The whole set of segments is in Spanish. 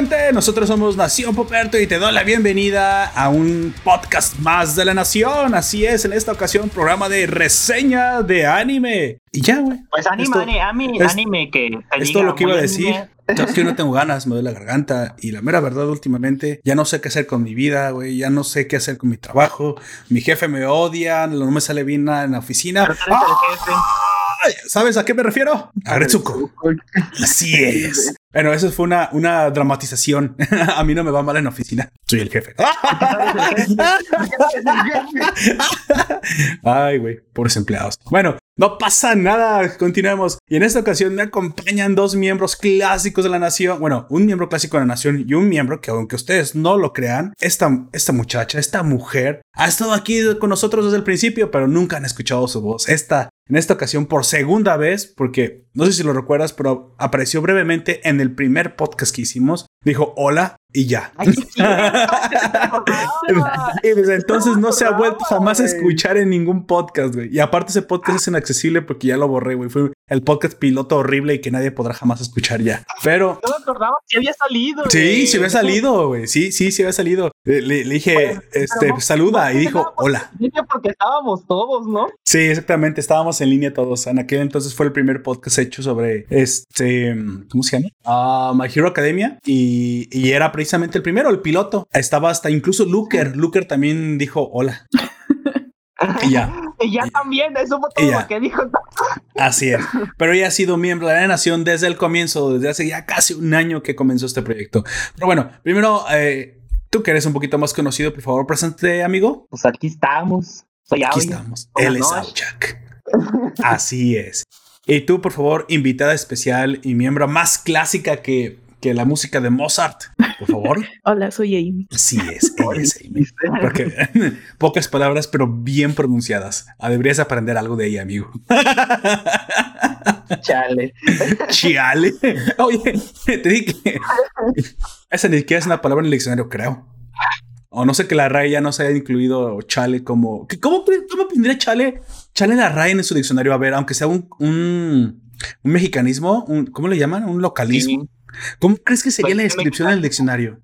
Gente, nosotros somos Nación Poperto y te doy la bienvenida a un podcast más de la Nación. Así es, en esta ocasión programa de reseña de anime. Y ya, güey. Pues anime, anime, anime que... Es todo lo que iba a decir. Es que no tengo ganas, me duele la garganta. Y la mera verdad, últimamente, ya no sé qué hacer con mi vida, güey. Ya no sé qué hacer con mi trabajo. Mi jefe me odia, no me sale bien nada en la oficina. ¿Sabes a qué me refiero? A Retsuko. Así es. Bueno, eso fue una, una dramatización. a mí no me va mal en oficina. Soy el jefe. Ay, güey, pobres empleados. Bueno, no pasa nada, continuemos. Y en esta ocasión me acompañan dos miembros clásicos de la nación. Bueno, un miembro clásico de la nación y un miembro que, aunque ustedes no lo crean, esta, esta muchacha, esta mujer, ha estado aquí con nosotros desde el principio, pero nunca han escuchado su voz. Esta, en esta ocasión, por segunda vez, porque no sé si lo recuerdas, pero apareció brevemente en el primer podcast que hicimos. Dijo hola y ya. y desde entonces no se ha vuelto jamás a escuchar en ningún podcast, güey. Y aparte ese podcast es inaccesible porque ya lo borré, güey. Fue el podcast piloto horrible y que nadie podrá jamás escuchar ya. Pero... No me acordaba que había salido. Sí, sí había salido, güey. Sí, sí, sí había salido. Le, dije, este, saluda y dijo, hola. Porque estábamos todos, ¿no? Sí, exactamente. Estábamos en línea todos. En aquel entonces fue el primer podcast hecho sobre este, ¿cómo se llama? Uh, My Hero Academia. Y, y era precisamente el primero, el piloto. Estaba hasta incluso Luker. Luker también dijo hola. Y ya. Y ya también, eso fue todo lo que dijo. Así es. Pero ella ha sido miembro de la nación desde el comienzo, desde hace ya casi un año que comenzó este proyecto. Pero bueno, primero, eh, tú que eres un poquito más conocido, por favor, presente, amigo. Pues aquí estamos. Soy Aquí estamos. Él es Jack. Así es. Y tú, por favor, invitada especial y miembro más clásica que que la música de Mozart, por favor. Hola, soy Amy. Sí, es, es Amy. Porque, pocas palabras, pero bien pronunciadas. Ah, deberías aprender algo de ella, amigo. Chale. Chale. Oye, te dije esa ni siquiera es una palabra en el diccionario, creo. O no sé que la RAE ya no se haya incluido chale como. ¿Cómo, cómo pondría chale? Chale la RAE en su diccionario. A ver, aunque sea un, un, mexicanismo, un, ¿cómo le llaman? Un localismo. ¿Cómo crees que sería la descripción del diccionario?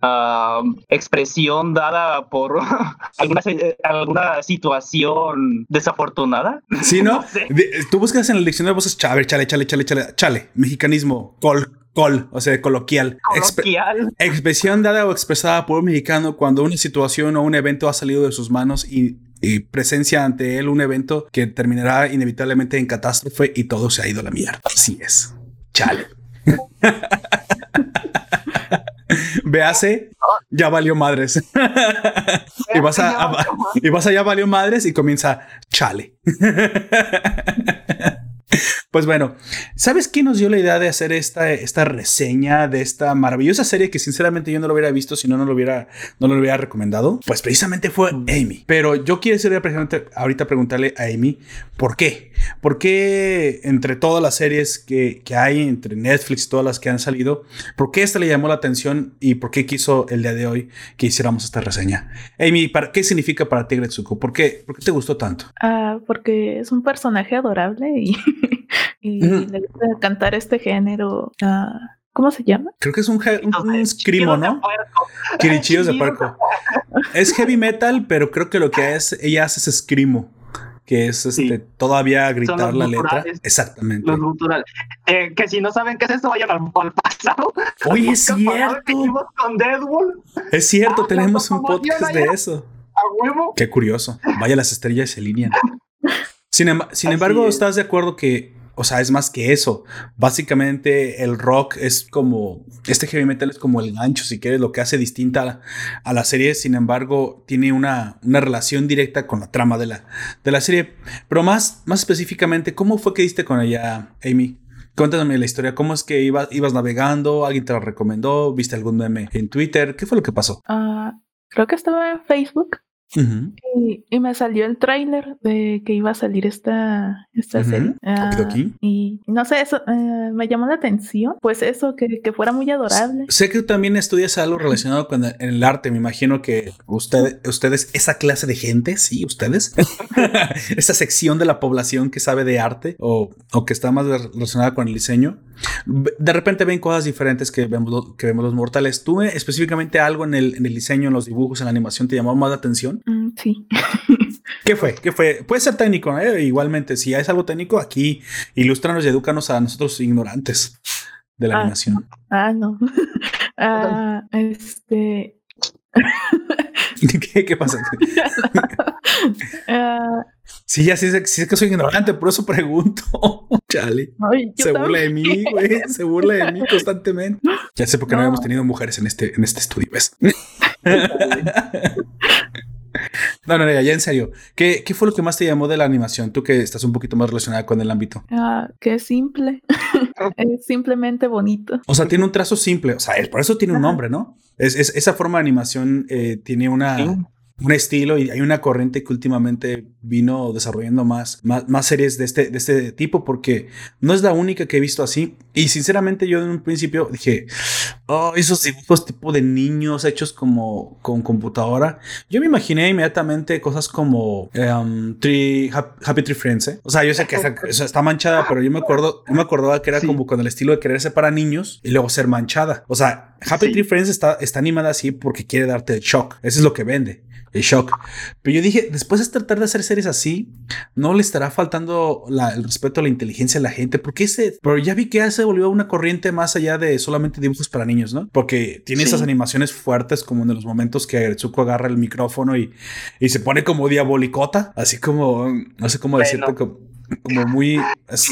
expresión dada por alguna, alguna situación desafortunada. Sí, ¿no? tú buscas en el diccionario, buscas chale, chale, chale, chale, chale, chale, mexicanismo, col, col, o sea, coloquial. Coloquial. expresión dada o expresada por un mexicano cuando una situación o un evento ha salido de sus manos y y presencia ante él un evento que terminará inevitablemente en catástrofe y todo se ha ido a la mierda. Así es. Chale. Véase, ya valió madres. y vas a, y vas a ya valió madres y comienza chale. Pues bueno, ¿sabes qué nos dio la idea de hacer esta, esta reseña de esta maravillosa serie que sinceramente yo no lo hubiera visto si no, no lo hubiera, no lo hubiera recomendado? Pues precisamente fue Amy. Pero yo quiero ahorita preguntarle a Amy por qué. ¿Por qué entre todas las series que, que hay, entre Netflix, todas las que han salido, por qué esta le llamó la atención y por qué quiso el día de hoy que hiciéramos esta reseña? Amy, ¿para, ¿qué significa para ti Gretsuko? ¿Por qué, ¿Por qué te gustó tanto? Ah, porque es un personaje adorable y y le gusta cantar este género. Uh, ¿Cómo se llama? Creo que es un, un, escrimo, ¿no? Chirichillos de puerco. Es heavy metal, pero creo que lo que es, ella hace es escrimo que es este, todavía gritar la letra. Exactamente. Los culturales. Eh, que si no saben qué es esto, vayan al, pasado. Oye, es cierto. Con Deadpool. Es cierto, ah, tenemos un podcast de eso. A huevo. Qué curioso. Vaya, las estrellas se alinean. Sin, sin embargo, ¿estás de acuerdo que o sea, es más que eso. Básicamente el rock es como, este heavy metal es como el gancho, si quieres, lo que hace distinta a, la serie. Sin embargo, tiene una, relación directa con la trama de la, de la serie. Pero más, más específicamente, ¿cómo fue que diste con ella, Amy? Cuéntame la historia, ¿cómo es que ibas, ibas navegando? ¿Alguien te la recomendó? ¿Viste algún meme en Twitter? ¿Qué fue lo que pasó? Ah, creo que estaba en Facebook y, me salió el tráiler de que iba a salir esta, esta serie. Ah, y no sé, eso eh, me llamó la atención. Pues eso, que, que, fuera muy adorable. Sé que también estudias algo relacionado con el, arte. Me imagino que usted, ustedes, esa clase de gente, sí, ustedes, esa sección de la población que sabe de arte o, o que está más relacionada con el diseño de repente ven cosas diferentes que vemos, que vemos los mortales. ¿Tú específicamente algo en el, en el diseño, en los dibujos, en la animación te llamó más la atención? Mm, sí. ¿Qué fue? ¿Qué fue? Puede ser técnico, ¿eh? Igualmente, si es algo técnico, aquí ilústranos y edúcanos a nosotros ignorantes de la ah, animación. Ah, no. ah, este. ¿Qué, ¿Qué, pasa? uh, sí, ya sí, sí, es que soy ignorante, por eso pregunto. Chale. se burla de mí, güey. Se burla de mí constantemente. Ya sé por qué no, no habíamos tenido mujeres en este, en este estudio, ¿ves? No, no, ya en serio. ¿Qué, ¿Qué, fue lo que más te llamó de la animación? Tú que estás un poquito más relacionada con el ámbito. Ah, que es simple. es simplemente bonito. O sea, tiene un trazo simple. O sea, por eso tiene un nombre, ¿no? Es, es esa forma de animación eh, tiene una, un estilo y hay una corriente que últimamente vino desarrollando más, más, series de este, de este tipo porque no es la única que he visto así. Y sinceramente yo en un principio dije, oh, esos dibujos tipo de niños hechos como con computadora. Yo me imaginé inmediatamente cosas como um, Happy Tree Friends. ¿eh? O sea, yo sé que está, manchada, pero yo me acuerdo, yo me acordaba que era como con el estilo de quererse para niños y luego ser manchada. O sea, Happy Tree Friends está, está animada así porque quiere darte el shock. Eso es lo que vende el shock. Pero yo dije, después de tratar de hacer series así, no le estará faltando el respeto a la inteligencia de la gente, porque ese, pero ya vi que ya se volvió una corriente más allá de solamente dibujos para niños, ¿no? Porque tiene esas animaciones fuertes como en los momentos que Agretsuko agarra el micrófono y, y se pone como diabolicota, así como, no sé cómo decirte, como, muy,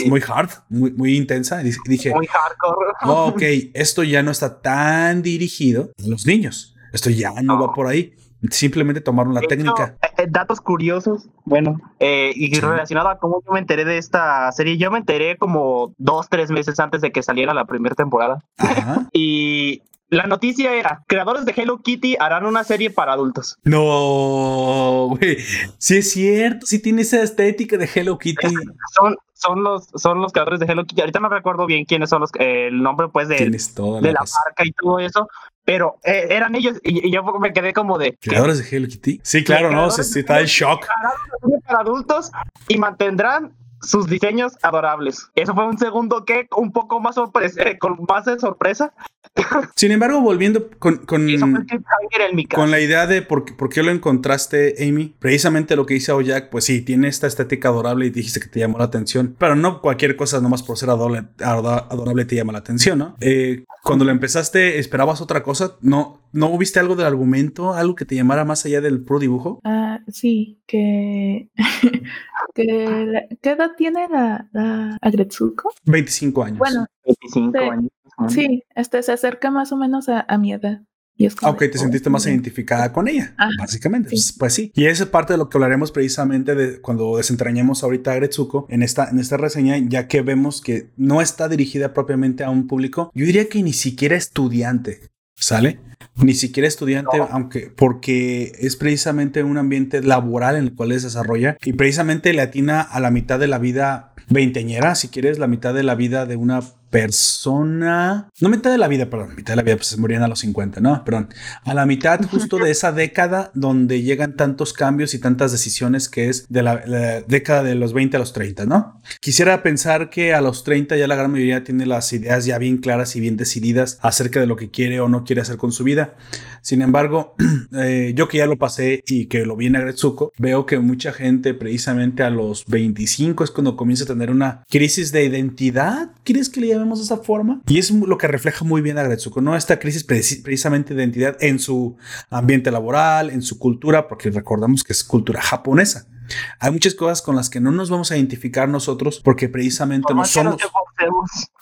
muy hard, muy, muy intensa. Y dije, muy hardcore. Oh, ok, esto ya no está tan dirigido a los niños. Esto ya no va por ahí. Simplemente tomaron la técnica. Eh, datos curiosos, bueno, eh, y relacionado a cómo yo me enteré de esta serie, yo me enteré como dos, tres meses antes de que saliera la primera temporada. y la noticia era, creadores de Hello Kitty harán una serie para adultos. No, güey. Sí es cierto, sí tiene esa estética de Hello Kitty. Son, son, los, son los creadores de Hello Kitty. Ahorita no recuerdo bien quiénes son los, el nombre pues de, de la marca y todo eso, pero eh, eran ellos y, yo me quedé como de... ¿Creadores de Hello Kitty? Sí, claro, no, se, está en shock. Para adultos y mantendrán sus diseños adorables. Eso fue un segundo que un poco más sorpresa, eh, con más de sorpresa. Sin embargo, volviendo con, con, con la idea de por, por, qué lo encontraste, Amy, precisamente lo que dice Oyak, pues sí, tiene esta estética adorable y dijiste que te llamó la atención, pero no cualquier cosa nomás por ser adorable, adorable te llama la atención, ¿no? Eh, cuando lo empezaste, ¿esperabas otra cosa? ¿No, ¿No viste algo del argumento, algo que te llamara más allá del pro dibujo? Ah, sí, que... que ¿Qué edad tiene la, la Agretsuko? 25 años. Bueno, 25 años. Sí, este se acerca más o menos a, a mi edad. Y es como, ok, te sentiste más identificada con ella, básicamente. Pues, pues, sí. Y esa es parte de lo que hablaremos precisamente de cuando desentrañemos ahorita a Gretsuko en esta, en esta reseña, ya que vemos que no está dirigida propiamente a un público, yo diría que ni siquiera estudiante, ¿sale? Ni siquiera estudiante, aunque porque es precisamente un ambiente laboral en el cual se desarrolla y precisamente le atina a la mitad de la vida veinteñera, si quieres, la mitad de la vida de una persona, no mitad de la vida, perdón, mitad de la vida, pues se morían a los 50, ¿no? Perdón, a la mitad justo de esa década donde llegan tantos cambios y tantas decisiones que es de la, década de los 20 a los 30, ¿no? Quisiera pensar que a los 30 ya la gran mayoría tiene las ideas ya bien claras y bien decididas acerca de lo que quiere o no quiere hacer con su vida. Sin embargo, eh, yo que ya lo pasé y que lo vi en Agretsuko, veo que mucha gente precisamente a los 25 es cuando comienza a tener una crisis de identidad. ¿Quieres que le de esa forma. Y es lo que refleja muy bien a Gretsuko, ¿no? Esta crisis precisamente de identidad en su ambiente laboral, en su cultura, porque recordamos que es cultura japonesa. Hay muchas cosas con las que no nos vamos a identificar nosotros porque precisamente no somos,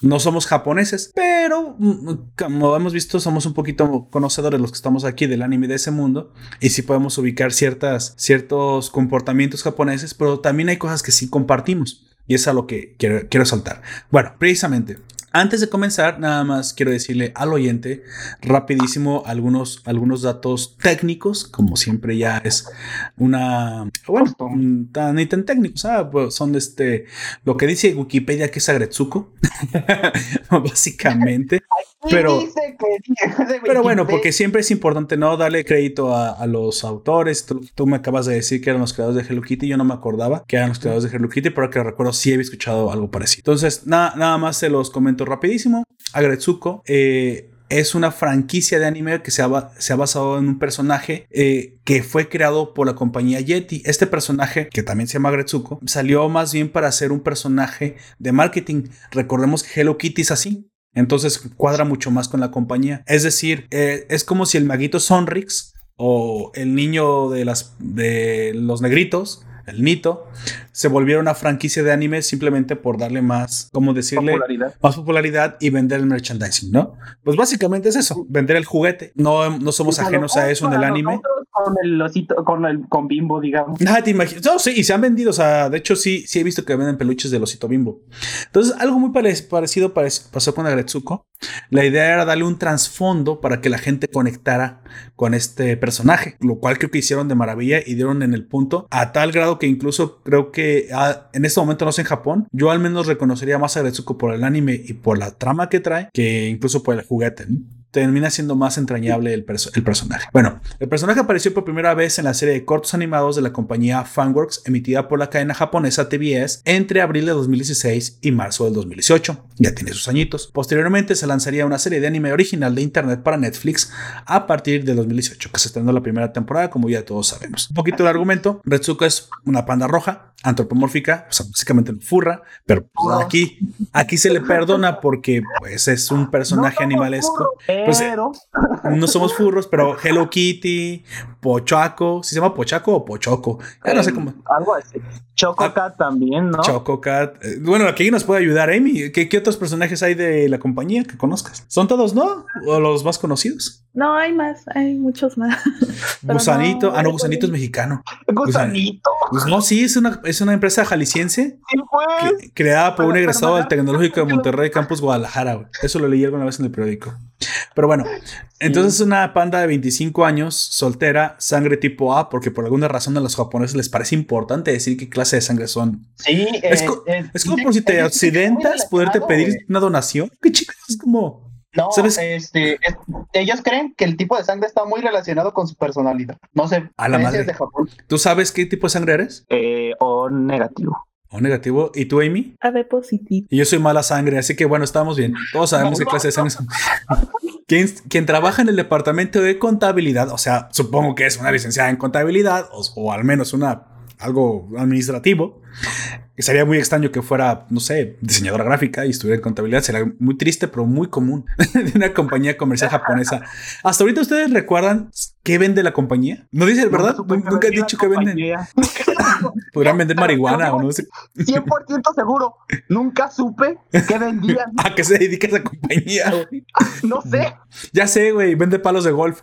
no somos japoneses, pero mm, como hemos visto somos un poquito conocedores los que estamos aquí del anime de ese mundo y sí podemos ubicar ciertas, ciertos comportamientos japoneses, pero también hay cosas que sí compartimos. Y es a lo que quiero, quiero saltar. Bueno, precisamente, antes de comenzar, nada más quiero decirle al oyente rapidísimo algunos, algunos datos técnicos, como siempre ya es una, bueno, tan ni tan técnicos, pues son este, lo que dice Wikipedia que es Agretsuko, básicamente. Pero, pero bueno, porque siempre es importante no darle crédito a, los autores. Tú, me acabas de decir que eran los creadores de Hello Kitty. Yo no me acordaba que eran los creadores de Hello Kitty, pero que recuerdo sí había escuchado algo parecido. Entonces, nada, nada más se los comento rapidísimo. Agretsuko eh, es una franquicia de anime que se ha, se ha basado en un personaje eh, que fue creado por la compañía Yeti. Este personaje, que también se llama Gretsuko, salió más bien para ser un personaje de marketing. Recordemos que Hello Kitty es así. Entonces cuadra mucho más con la compañía. Es decir, eh, es como si el maguito Sonrix o el niño de, las, de los negritos el Nito, se volviera una franquicia de anime simplemente por darle más, ¿cómo decirle? Más popularidad y vender el merchandising, ¿no? Pues básicamente es eso, vender el juguete. No, no somos ajenos a eso en el anime con el osito, con el con Bimbo, digamos. Ah, te imaginas. No, sí, y se han vendido. O sea, de hecho, sí, sí he visto que venden peluches del osito Bimbo. Entonces, algo muy parecido pasó con Agretsuko. La idea era darle un trasfondo para que la gente conectara con este personaje, lo cual creo que hicieron de maravilla y dieron en el punto a tal grado que incluso creo que ah, en este momento no sé en Japón, yo al menos reconocería más a Agretsuko por el anime y por la trama que trae que incluso por el juguete. Termina siendo más entrañable el, el, personaje. Bueno, el personaje apareció por primera vez en la serie de cortos animados de la compañía Fanworks emitida por la cadena japonesa TBS entre abril de 2016 y marzo del 2018. Ya tiene sus añitos. Posteriormente se lanzaría una serie de anime original de internet para Netflix a partir de 2018, que se estrenó la primera temporada, como ya todos sabemos. Un poquito de argumento. Retsuko es una panda roja, antropomórfica, o sea, básicamente furra, pero pues, aquí, aquí se le perdona porque pues es un personaje animalesco. Pues, eh, no somos furros, pero Hello Kitty, Pochaco, ¿se llama Pochaco o Pochoco? Ya no sé cómo. Algo así. Chococat ah, también, ¿no? Chococat. Eh, bueno, aquí nos puede ayudar Amy. ¿Qué, ¿Qué, otros personajes hay de la compañía que conozcas? ¿Son todos, no? ¿O los más conocidos? No, hay más, hay muchos más. Gusanito, ah, no, Gusanito es mexicano. Gusanito. Pues no, sí, es una, es una empresa jalisciense sí, pues. creada por un egresado del Tecnológico de Monterrey, Campus Guadalajara. Eso lo leí alguna vez en el periódico. Pero bueno, entonces una panda de 25 años, soltera, sangre tipo A, porque por alguna razón a los japoneses les parece importante decir qué clase de sangre son. Sí, es, eh, es como por si te accidentas, poderte pedir una donación. Qué chicos, es como. No, este, ellos creen que el tipo de sangre está muy relacionado con su personalidad. No sé, a la madre. de Japón. ¿Tú sabes qué tipo de sangre eres? Eh, o negativo. O negativo. ¿Y tú, Amy? AB positivo. Y yo soy mala sangre, así que bueno, estamos bien. Todos sabemos qué clase de sangre son. quien, trabaja en el departamento de contabilidad, o sea, supongo que es una licenciada en contabilidad o, o al menos una algo administrativo, sería muy extraño que fuera, no sé, diseñadora gráfica y estuviera en contabilidad. Sería muy triste, pero muy común de una compañía comercial japonesa. Hasta ahorita ustedes recuerdan qué vende la compañía. No dice, ¿verdad? Nunca, he dicho que venden. Podrían vender marihuana o no sé. 100% seguro. Nunca supe qué vendían. ¿A qué se dedica esa compañía? no sé. Ya sé, güey. Vende palos de golf.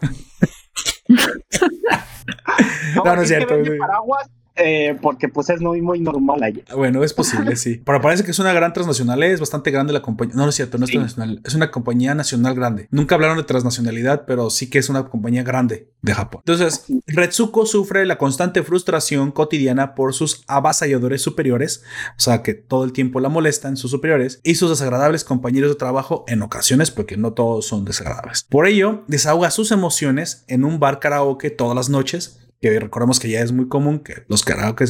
no, no, es cierto. paraguas eh, porque pues es muy, muy normal allá. Bueno, es posible, sí. Pero parece que es una gran transnacional, es bastante grande la compañía. No, no es cierto, no es transnacional, es una compañía nacional grande. Nunca hablaron de transnacionalidad, pero sí que es una compañía grande de Japón. Entonces, Retsuko sufre la constante frustración cotidiana por sus avasalladores superiores, o sea, que todo el tiempo la molestan sus superiores, y sus desagradables compañeros de trabajo en ocasiones, porque no todos son desagradables. Por ello, desahoga sus emociones en un bar karaoke todas las noches que recordemos que ya es muy común que los karaoke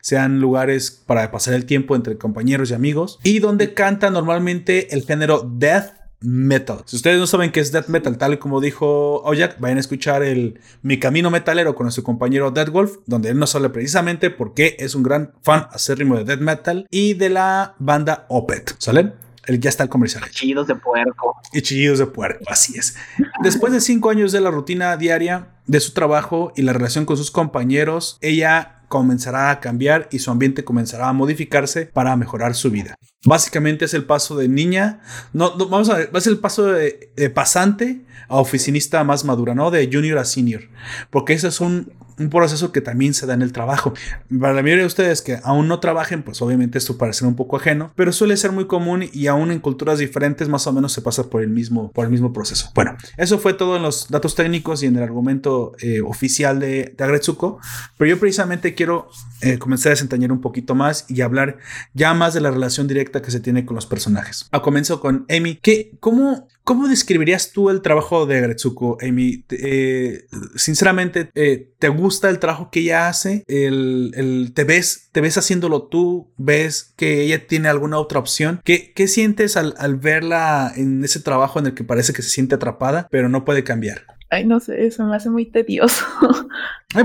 sean lugares para pasar el tiempo entre compañeros y amigos y donde canta normalmente el género death metal. Si ustedes no saben qué es death metal, tal como dijo Ojak, vayan a escuchar el Mi Camino Metalero con su compañero Dead Wolf, donde él nos habla precisamente porque es un gran fan acérrimo de death metal y de la banda Opet. ¿Sale? El, ya está el comercial. Chillidos de puerco. Y chillidos de puerco, así es. Después de cinco años de la rutina diaria de su trabajo y la relación con sus compañeros, ella comenzará a cambiar y su ambiente comenzará a modificarse para mejorar su vida. Básicamente es el paso de niña, no, vamos a ver, ser el paso de, de, pasante a oficinista más madura, ¿no? De junior a senior, porque ese es un, un proceso que también se da en el trabajo. Para la mayoría de ustedes que aún no trabajen, pues obviamente esto parece un poco ajeno, pero suele ser muy común y aún en culturas diferentes más o menos se pasa por el mismo, por el mismo proceso. Bueno, eso fue todo en los datos técnicos y en el argumento eh, oficial de, de Agretsuko, pero yo precisamente quiero eh, comenzar a desentrañar un poquito más y hablar ya más de la relación directa que se tiene con los personajes. A comienzo con Amy, ¿qué, cómo, ¿Cómo describirías tú el trabajo de Gretsuko, Amy? Eh, sinceramente, eh, ¿te gusta el trabajo que ella hace? El, ¿te, ves, ¿Te ves haciéndolo tú? ¿Ves que ella tiene alguna otra opción? ¿Qué, qué sientes al, al verla en ese trabajo en el que parece que se siente atrapada, pero no puede cambiar? Ay, no sé, eso me hace muy tedioso.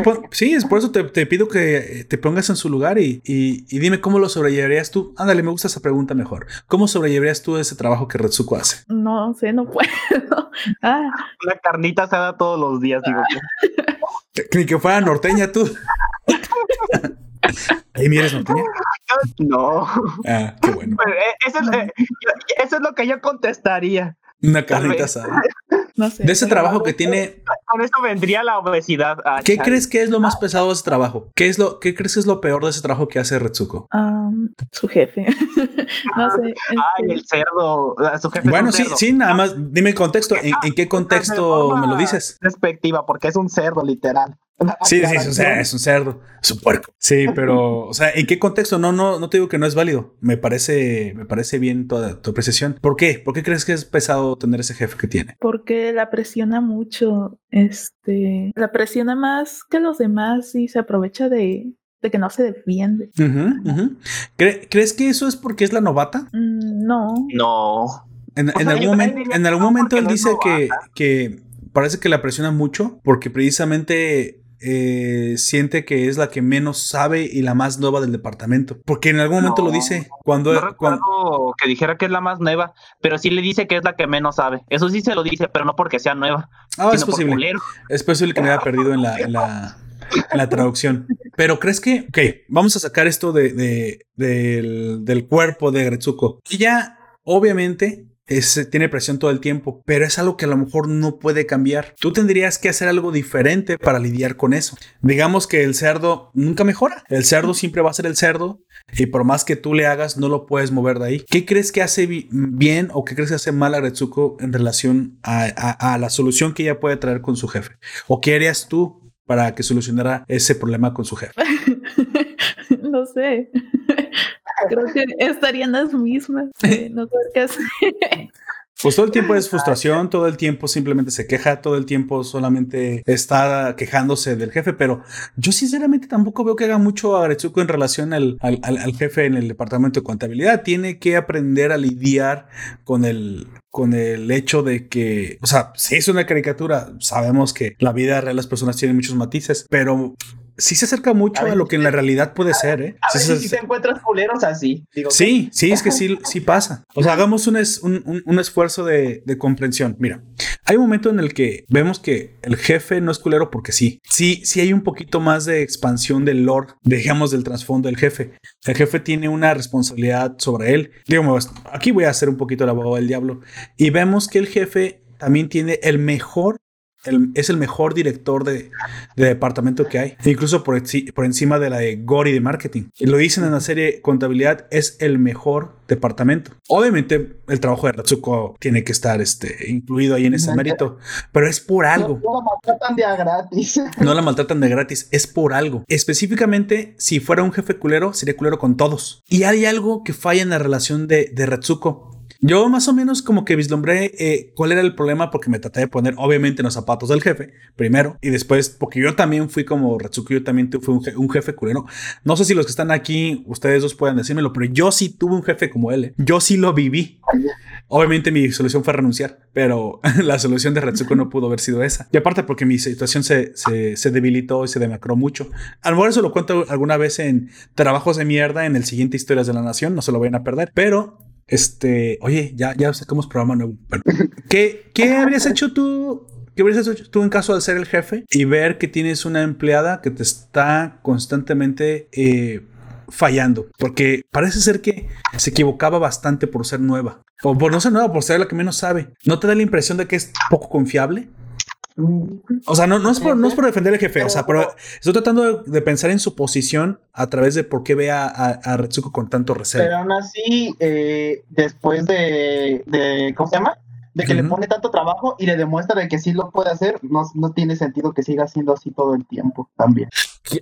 Pues, sí, es por eso te, pido que te pongas en su lugar y, dime cómo lo sobrellevarías tú. Ándale, me gusta esa pregunta mejor. ¿Cómo sobrellevarías tú ese trabajo que Retsuko hace? No sé, no puedo. Ah. La carnita se da todos los días, digo. Ni que fuera norteña tú. ¿Ahí eres norteña? No. Ah, qué bueno. Eh, eso es, eh, eso es lo que yo contestaría. Una carnita asada. No sé. De ese trabajo que tiene. Con esto vendría la obesidad. Ah, ¿Qué crees que es lo más pesado de ese trabajo? ¿Qué es lo, qué crees que es lo peor de ese trabajo que hace Retsuko? su jefe. no sé. Ay, el cerdo. Su jefe bueno, sí, sí, nada más. Dime el contexto. ¿En, ¿en qué contexto me lo dices? Respectiva, porque es un cerdo, literal. Sí, sí, es un, cerdo, es un cerdo, es un puerco. Sí, pero, o sea, ¿en qué contexto? No, no, no te digo que no es válido. Me parece, me parece bien toda tu apreciación. ¿Por qué? ¿Por qué crees que es pesado tener ese jefe que tiene? Porque la presiona mucho, este, la presiona más que los demás y se aprovecha de, de que no se defiende. ¿Crees que eso es porque es la novata? Mm, no. No. En, algún, momento, en algún momento él dice que, que parece que la presiona mucho porque precisamente eh, siente que es la que menos sabe y la más nueva del departamento. Porque en algún momento lo dice cuando, no cuando... que dijera que es la más nueva, pero sí le dice que es la que menos sabe. Eso sí se lo dice, pero no porque sea nueva. Ah, es posible. Es posible que me haya perdido en la, en la, la traducción. Pero crees que, ok, vamos a sacar esto de, de del, del, cuerpo de Gretsuko. ya obviamente tiene presión todo el tiempo, pero es algo que a lo mejor no puede cambiar. Tú tendrías que hacer algo diferente para lidiar con eso. Digamos que el cerdo nunca mejora. El cerdo siempre va a ser el cerdo y por más que tú le hagas, no lo puedes mover de ahí. ¿Qué crees que hace bien o qué crees que hace mal a Retsuko en relación a, la solución que ella puede traer con su jefe? ¿O qué harías tú para que solucionara ese problema con su jefe? no sé. Creo que estarían las mismas. no sé qué hacer. Pues todo el tiempo es frustración, todo el tiempo simplemente se queja, todo el tiempo solamente está quejándose del jefe, pero yo sinceramente tampoco veo que haga mucho a Aretsuko en relación al, al, jefe en el departamento de contabilidad. Tiene que aprender a lidiar con el, con el hecho de que, o sea, si es una caricatura, sabemos que la vida real de las personas tiene muchos matices, pero sí se acerca mucho a, lo que en la realidad puede ser, ¿eh? A si te encuentras culeros así. sí, sí, es que sí, sí pasa. O sea, hagamos un, un, esfuerzo de, comprensión. Mira, hay un momento en el que vemos que el jefe no es culero porque sí. Sí, sí hay un poquito más de expansión del lore, digamos, del trasfondo del jefe. El jefe tiene una responsabilidad sobre él. Digamos, aquí voy a hacer un poquito el abogado del diablo. Y vemos que el jefe también tiene el mejor es el mejor director de, departamento que hay, incluso por, por, encima de la de Gori de marketing. Y lo dicen en la serie Contabilidad, es el mejor departamento. Obviamente, el trabajo de Ratsuko tiene que estar este, incluido ahí en ese mérito, pero es por algo. No, la maltratan de gratis. No la maltratan de gratis, es por algo. Específicamente, si fuera un jefe culero, sería culero con todos. Y hay algo que falla en la relación de, de Ratsuko yo más o menos como que vislumbré eh, cuál era el problema porque me traté de poner obviamente en los zapatos del jefe primero y después porque yo también fui como Retsuko, yo también fui un, jefe culero. No sé si los que están aquí, ustedes dos pueden decírmelo, pero yo sí tuve un jefe como él. ¿eh? Yo sí lo viví. Obviamente mi solución fue renunciar, pero la solución de Retsuko no pudo haber sido esa. Y aparte porque mi situación se, se, se, debilitó y se demacró mucho. A lo mejor eso lo cuento alguna vez en Trabajos de Mierda en el siguiente Historias de la Nación, no se lo vayan a perder, pero este, oye, ya, ya sacamos programa nuevo. ¿qué, ¿Qué habrías hecho tú? ¿Qué habrías hecho tú en caso de ser el jefe y ver que tienes una empleada que te está constantemente eh, fallando? Porque parece ser que se equivocaba bastante por ser nueva. O por no ser nueva, por ser la que menos sabe. ¿No te da la impresión de que es poco confiable? O sea, no, no, es por, no es por defender al jefe, o sea, pero estoy tratando de, pensar en su posición a través de por qué ve a, a, Retsuko con tanto recelo. Pero aún así, eh, después de, de, ¿cómo se llama? De que le pone tanto trabajo y le demuestra de que sí lo puede hacer, no, no tiene sentido que siga siendo así todo el tiempo también.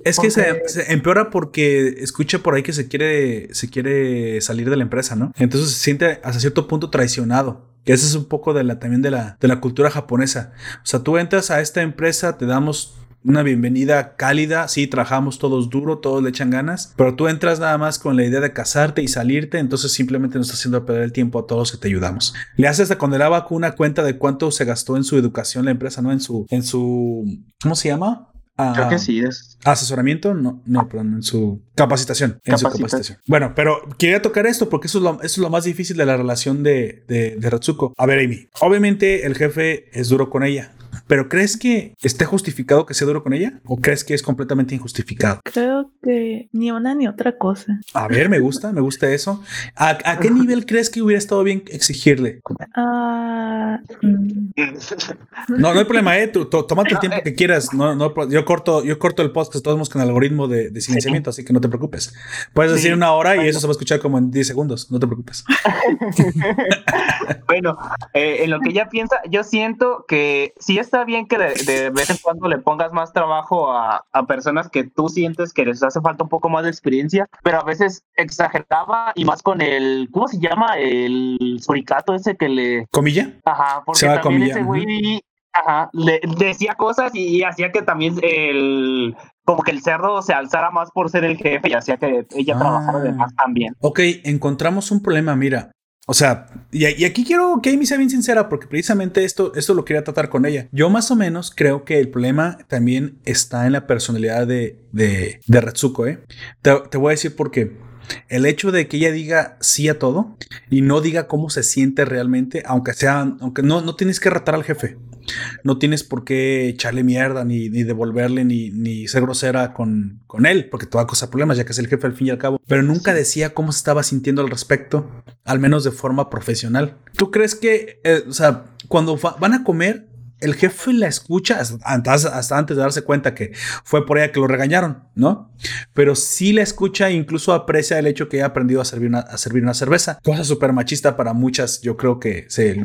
Es que se, empeora porque escucha por ahí que se quiere, se quiere salir de la empresa, ¿no? Entonces se siente hasta cierto punto traicionado. Que ese es un poco de la, también de la, de la cultura japonesa. O sea, tú entras a esta empresa, te damos una bienvenida cálida, sí, trabajamos todos duro, todos le echan ganas, pero tú entras nada más con la idea de casarte y salirte, entonces simplemente nos está haciendo perder el tiempo a todos que te ayudamos. Le haces de condenaba con una cuenta de cuánto se gastó en su educación la empresa, ¿no? En su, en su, ¿cómo se llama? Creo que sí es. Asesoramiento, no, no, perdón, en su capacitación. En su capacitación. Bueno, pero quería tocar esto porque eso es lo, eso es lo más difícil de la relación de, de, de Ratsuko. A ver, Amy, obviamente el jefe es duro con ella. Pero ¿crees que esté justificado que sea duro con ella? ¿O crees que es completamente injustificado? Creo que ni una ni otra cosa. A ver, me gusta, me gusta eso. ¿A, qué nivel crees que hubiera estado bien exigirle? Mm. no, no hay problema, eh. Tú, tómate el tiempo que quieras. No, no, yo corto, yo corto el podcast todos con el algoritmo de, silenciamiento, así que no te preocupes. Puedes decir una hora y eso se va a escuchar como en 10 segundos. No te preocupes. bueno, eh, en lo que ella piensa, yo siento que si está bien que de, vez en cuando le pongas más trabajo a, personas que tú sientes que les hace falta un poco más de experiencia, pero a veces exageraba y más con el, ¿cómo se llama? El suricato ese que le... ¿Comilla? Ajá, porque también ese güey... Ajá, le decía cosas y, hacía que también el como que el cerdo se alzara más por ser el jefe y hacía que ella trabajara de ah. más también. Ok, encontramos un problema, mira. O sea, y, aquí quiero que Amy sea bien sincera porque precisamente esto, esto lo quería tratar con ella. Yo más o menos creo que el problema también está en la personalidad de, de, de Retsuko, ¿eh? Te, te voy a decir por qué. El hecho de que ella diga sí a todo y no diga cómo se siente realmente, aunque sea, aunque no, no tienes que retar al jefe. No tienes por qué echarle mierda, ni, devolverle, ni, ni, ser grosera con, con él, porque te va a causar problemas, ya que es el jefe al fin y al cabo. Pero nunca decía cómo se estaba sintiendo al respecto, al menos de forma profesional. ¿Tú crees que, eh, o sea, cuando van a comer, el jefe la escucha hasta, antes de darse cuenta que fue por ella que lo regañaron, ¿no? Pero sí la escucha e incluso aprecia el hecho que haya aprendido a servir una, a servir una cerveza. Cosa súper machista para muchas. Yo creo que se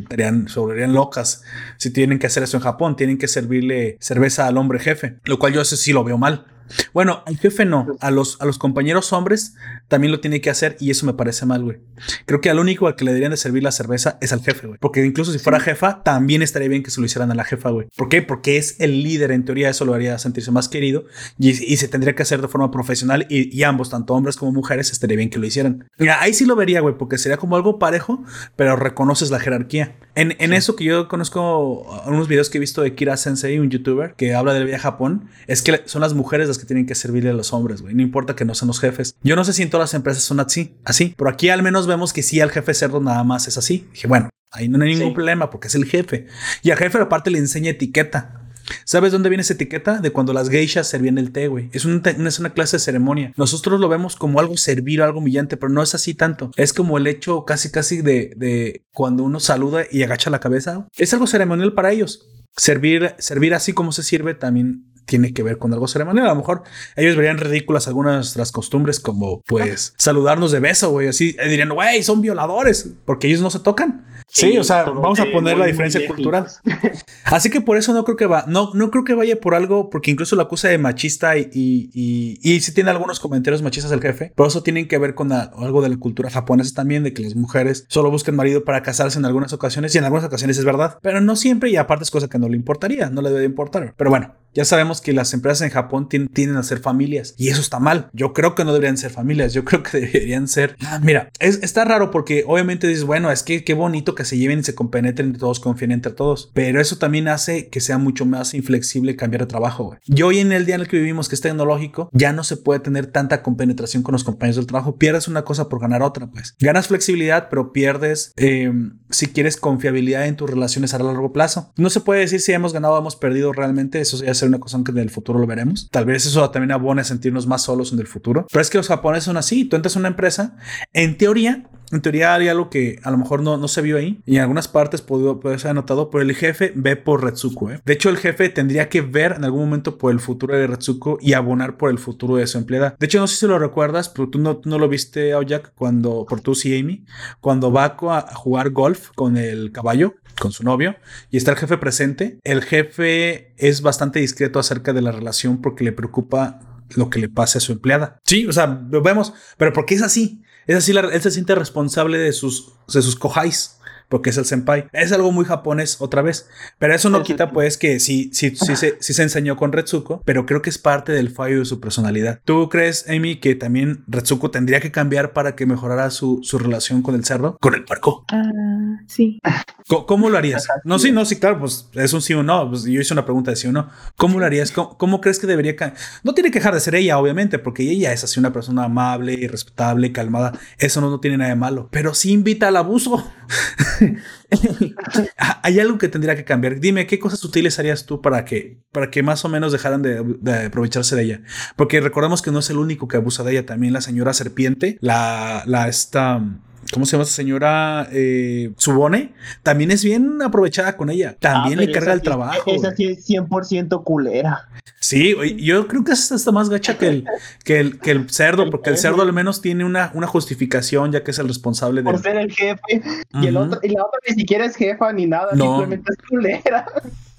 volverían locas si tienen que hacer eso en Japón. Tienen que servirle cerveza al hombre jefe, lo cual yo sé sí lo veo mal. Bueno, al jefe no, a los, a los compañeros hombres también lo tiene que hacer y eso me parece mal, güey. Creo que al único al que le deberían de servir la cerveza es al jefe, güey. Porque incluso si fuera jefa, también estaría bien que se lo hicieran a la jefa, güey. ¿Por qué? Porque es el líder, en teoría eso lo haría sentirse más querido y, se tendría que hacer de forma profesional y, ambos, tanto hombres como mujeres, estaría bien que lo hicieran. Mira, ahí sí lo vería, güey, porque sería como algo parejo, pero reconoces la jerarquía. En, en eso que yo conozco, unos videos que he visto de Kira Sensei, un youtuber que habla del viaje a Japón, es que son las mujeres las que tienen que servirle a los hombres, güey. No importa que no sean los jefes. Yo no sé si en todas las empresas son así, así, pero aquí al menos vemos que sí, al jefe cerdo nada más es así. Dije, bueno, ahí no hay ningún problema porque es el jefe. Y al jefe aparte le enseña etiqueta. ¿Sabes dónde viene esa etiqueta? De cuando las geishas servían el té, güey. Es, es una clase de ceremonia. Nosotros lo vemos como algo servir, algo humillante, pero no es así tanto. Es como el hecho casi, casi de, de cuando uno saluda y agacha la cabeza. Es algo ceremonial para ellos. Servir, servir así como se sirve también tiene que ver con algo ceremonial. A lo mejor ellos verían ridículas algunas de nuestras costumbres, como pues saludarnos de beso, güey. Así eh, dirían, güey, son violadores, porque ellos no se tocan. Sí, o sea, vamos a poner la diferencia cultural. Así que por eso no creo que va, no, no creo que vaya por algo, porque incluso la acusa de machista y, y, y, sí tiene algunos comentarios machistas del jefe, pero eso tienen que ver con algo de la cultura japonesa también, de que las mujeres solo buscan marido para casarse en algunas ocasiones y en algunas ocasiones es verdad, pero no siempre y aparte es cosa que no le importaría, no le debe importar. Pero bueno, ya sabemos que las empresas en Japón tienden a ser familias y eso está mal. Yo creo que no deberían ser familias. Yo creo que deberían ser. Ah, mira, es, está raro porque obviamente dices, bueno, es que qué bonito que se lleven y se compenetren todos confíen entre todos. Pero eso también hace que sea mucho más inflexible cambiar de trabajo. Y hoy en el día en el que vivimos, que es tecnológico, ya no se puede tener tanta compenetración con los compañeros del trabajo. Pierdes una cosa por ganar otra, pues. Ganas flexibilidad, pero pierdes, em, si quieres, confiabilidad en tus relaciones a largo plazo. No se puede decir si hemos ganado o hemos perdido realmente. Eso ya una cosa que en el futuro lo veremos. Tal vez eso también abone a sentirnos más solos en el futuro. Pero es que los japoneses son así. Tú entras a una empresa, en teoría, en teoría hay algo que a lo mejor no, no se vio ahí y en algunas partes puede, puede ser anotado, pero el jefe ve por Retsuko. ¿eh? De hecho, el jefe tendría que ver en algún momento por el futuro de Retsuko y abonar por el futuro de su empleada. De hecho, no sé si lo recuerdas, pero tú no, no lo viste, Aoyak, cuando, por tú sí, Amy, cuando va a jugar golf con el caballo con su novio y está el jefe presente. El jefe es bastante discreto acerca de la relación porque le preocupa lo que le pase a su empleada. Sí, o sea, lo vemos, pero porque es así. Es así, él se siente responsable de sus, de sus kohais porque es el senpai. Es algo muy japonés otra vez, pero eso no quita pues que sí, sí, sí, se, sí se enseñó con Retsuko, pero creo que es parte del fallo de su personalidad. ¿Tú crees, Amy, que también Retsuko tendría que cambiar para que mejorara su, su relación con el cerdo? Con el puerco. Uh, sí. ¿Cómo, lo harías? No, sí, no, sí, claro, pues es un sí o no. Pues yo hice una pregunta de sí o no. ¿Cómo lo harías? ¿Cómo, crees que debería No tiene que dejar de ser ella, obviamente, porque ella es así una persona amable, y respetable, calmada. Eso no, no tiene nada de malo, pero sí invita al abuso. Hay algo que tendría que cambiar. Dime, ¿qué cosas útiles harías tú para que, para que más o menos dejaran de, aprovecharse de ella? Porque recordemos que no es el único que abusa de ella, también la señora serpiente, la, la esta... ¿Cómo se llama esa señora? Eh, Subone. También es bien aprovechada con ella. También ah, le carga el trabajo. Esa sí es 100% culera. Sí, yo creo que es hasta más gacha que el, que el, que el cerdo, porque el cerdo al menos tiene una, una justificación, ya que es el responsable de. Por ser el jefe. y, el otro, y la otra ni siquiera es jefa ni nada, simplemente es culera.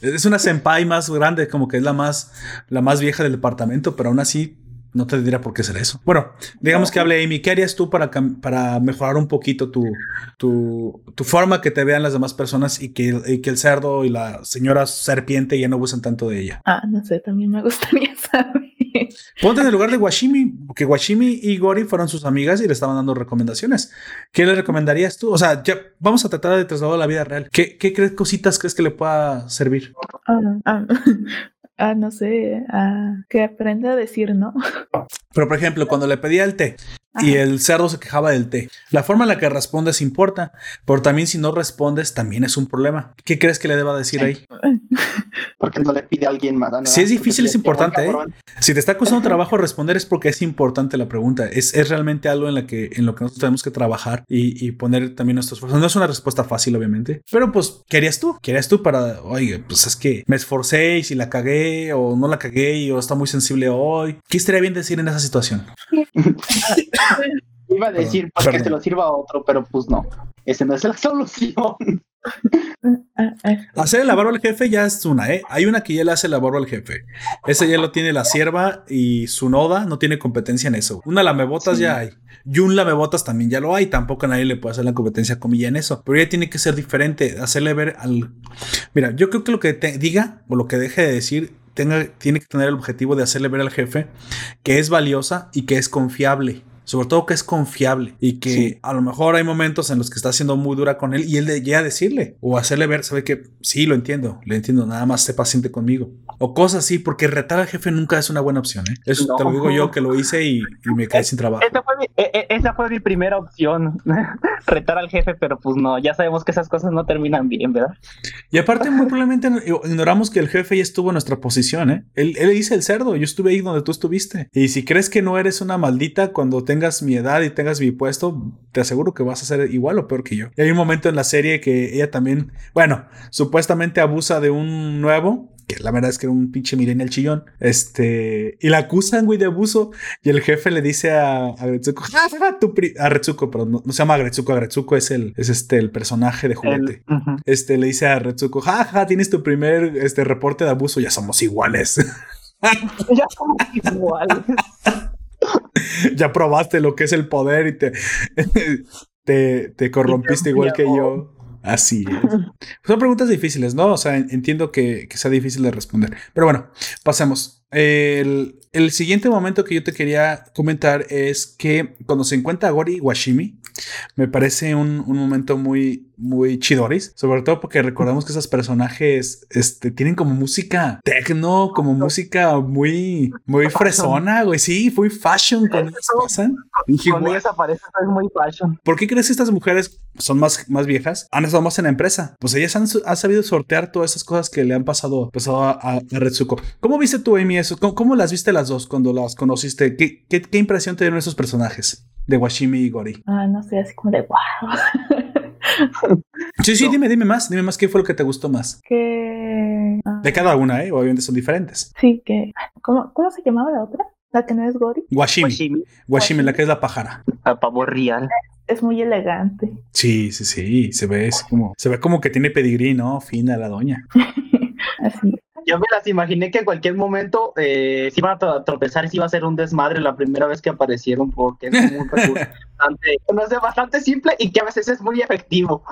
Es una senpai más grande, como que es la más, la más vieja del departamento, pero aún así no te dirá por qué ser eso. Bueno, digamos que hable Amy. ¿Qué harías tú para, para mejorar un poquito tu, tu, tu, forma que te vean las demás personas y que, que el cerdo y la señora serpiente ya no usen tanto de ella? Ah, no sé, también me gustaría saber. Ponte en el lugar de Washimi, porque Washimi y Gori fueron sus amigas y le estaban dando recomendaciones. ¿Qué le recomendarías tú? O sea, ya vamos a tratar de trasladarlo a la vida real. ¿Qué, qué crees, cositas crees que le pueda servir? Ah, ah, Ah, no sé, a que aprenda a decir no. Pero, por ejemplo, cuando le pedía el té y el cerdo se quejaba del té, la forma en la que respondes importa, pero también si no respondes también es un problema. ¿Qué crees que le deba decir ahí? Porque no le pide a alguien más. Si es difícil, es importante. ¿eh? Si te está costando trabajo responder es porque es importante la pregunta. Es, es realmente algo en, la que, en lo que nosotros tenemos que trabajar y, y poner también nuestros esfuerzos. No es una respuesta fácil, obviamente, pero pues, ¿qué harías tú? ¿Qué harías tú para, oye, pues es que me esforcé y si la cagué o no la cagué o está muy sensible hoy. ¿Qué estaría bien decir en esa situación? Iba a decir para que se lo sirva a otro, pero pues no. Esa no es la solución. Hacer el barba al jefe ya es una, ¿eh? Hay una que ya le hace el barba al jefe. Ese ya lo tiene la sierva y su noda no tiene competencia en eso. Una lamebotas ya hay. Y un lamebotas también ya lo hay. Tampoco nadie le puede hacer la competencia comilla en eso. Pero ya tiene que ser diferente. Hacerle ver al. Mira, yo creo que lo que te diga o lo que deje de decir tenga, tiene que tener el objetivo de hacerle ver al jefe que es valiosa y que es confiable sobre todo que es confiable y que a lo mejor hay momentos en los que está siendo muy dura con él y él llega a decirle o hacerle ver, sabe que sí, lo entiendo, lo entiendo, nada más sé paciente conmigo o cosas así, porque retar al jefe nunca es una buena opción. ¿eh? Eso te lo digo yo que lo hice y, me quedé sin trabajo. Esa fue, mi, e, e, esa fue mi primera opción, retar al jefe, pero pues no, ya sabemos que esas cosas no terminan bien, ¿verdad? Y aparte, muy probablemente ignoramos que el jefe ya estuvo en nuestra posición, ¿eh? Él, él dice el cerdo, yo estuve ahí donde tú estuviste. Y si crees que no eres una maldita cuando te tengas mi edad y tengas mi puesto, te aseguro que vas a ser igual o peor que yo. Y hay un momento en la serie que ella también, bueno, supuestamente abusa de un nuevo que la verdad es que era un pinche el chillón, este, y la acusan, güey, de abuso, y el jefe le dice a, a Gretsuko, a Retsuko, pero no, se llama Gretsuko, Gretsuko es el, es este, el personaje de juguete, este, le dice a Retsuko, jaja, tienes tu primer, este, reporte de abuso, ya somos iguales. ya somos iguales. ya probaste lo que es el poder y te, te, te corrompiste igual que yo. Así es. Son preguntas difíciles, ¿no? O sea, entiendo que, que sea difícil de responder. Pero bueno, pasemos. El, el, siguiente momento que yo te quería comentar es que cuando se encuentra Gori Washimi, me parece un, un momento muy, muy chidoris, sobre todo porque recordamos que esos personajes este, tienen como música techno, como música muy, muy fresona, güey. Sí, muy fashion cuando ellas pasan. Cuando ellas aparecen es muy fashion. ¿Por qué crees que estas mujeres son más, más viejas? Han estado más en la empresa. Pues ellas han, sabido sortear todas esas cosas que le han pasado, pasado a, a, Retsuko. ¿Cómo viste tú, Amy, eso? ¿Cómo, las viste las dos cuando las conociste? ¿Qué, qué, qué impresión te dieron esos personajes? de Washimi y Gori? Ah, no sé, así como de wow. sí, sí, dime, dime más, dime más, ¿qué fue lo que te gustó más? Que... Ah. de cada una, ¿eh? Obviamente son diferentes. Sí, que... ¿Cómo, cómo se llamaba la otra? La que no es Gori. Washimi. Washimi, la que es la pájara. A pavo real. Es muy elegante. Sí, sí, sí. Se ve como, se ve como que tiene pedigrí, ¿no? Fina la doña. Así. Yo me las imaginé que en cualquier momento eh, se iban a tropezar y se iba a ser un desmadre la primera vez que aparecieron, porque es un bastante, no sé, bastante simple y que a veces es muy efectivo.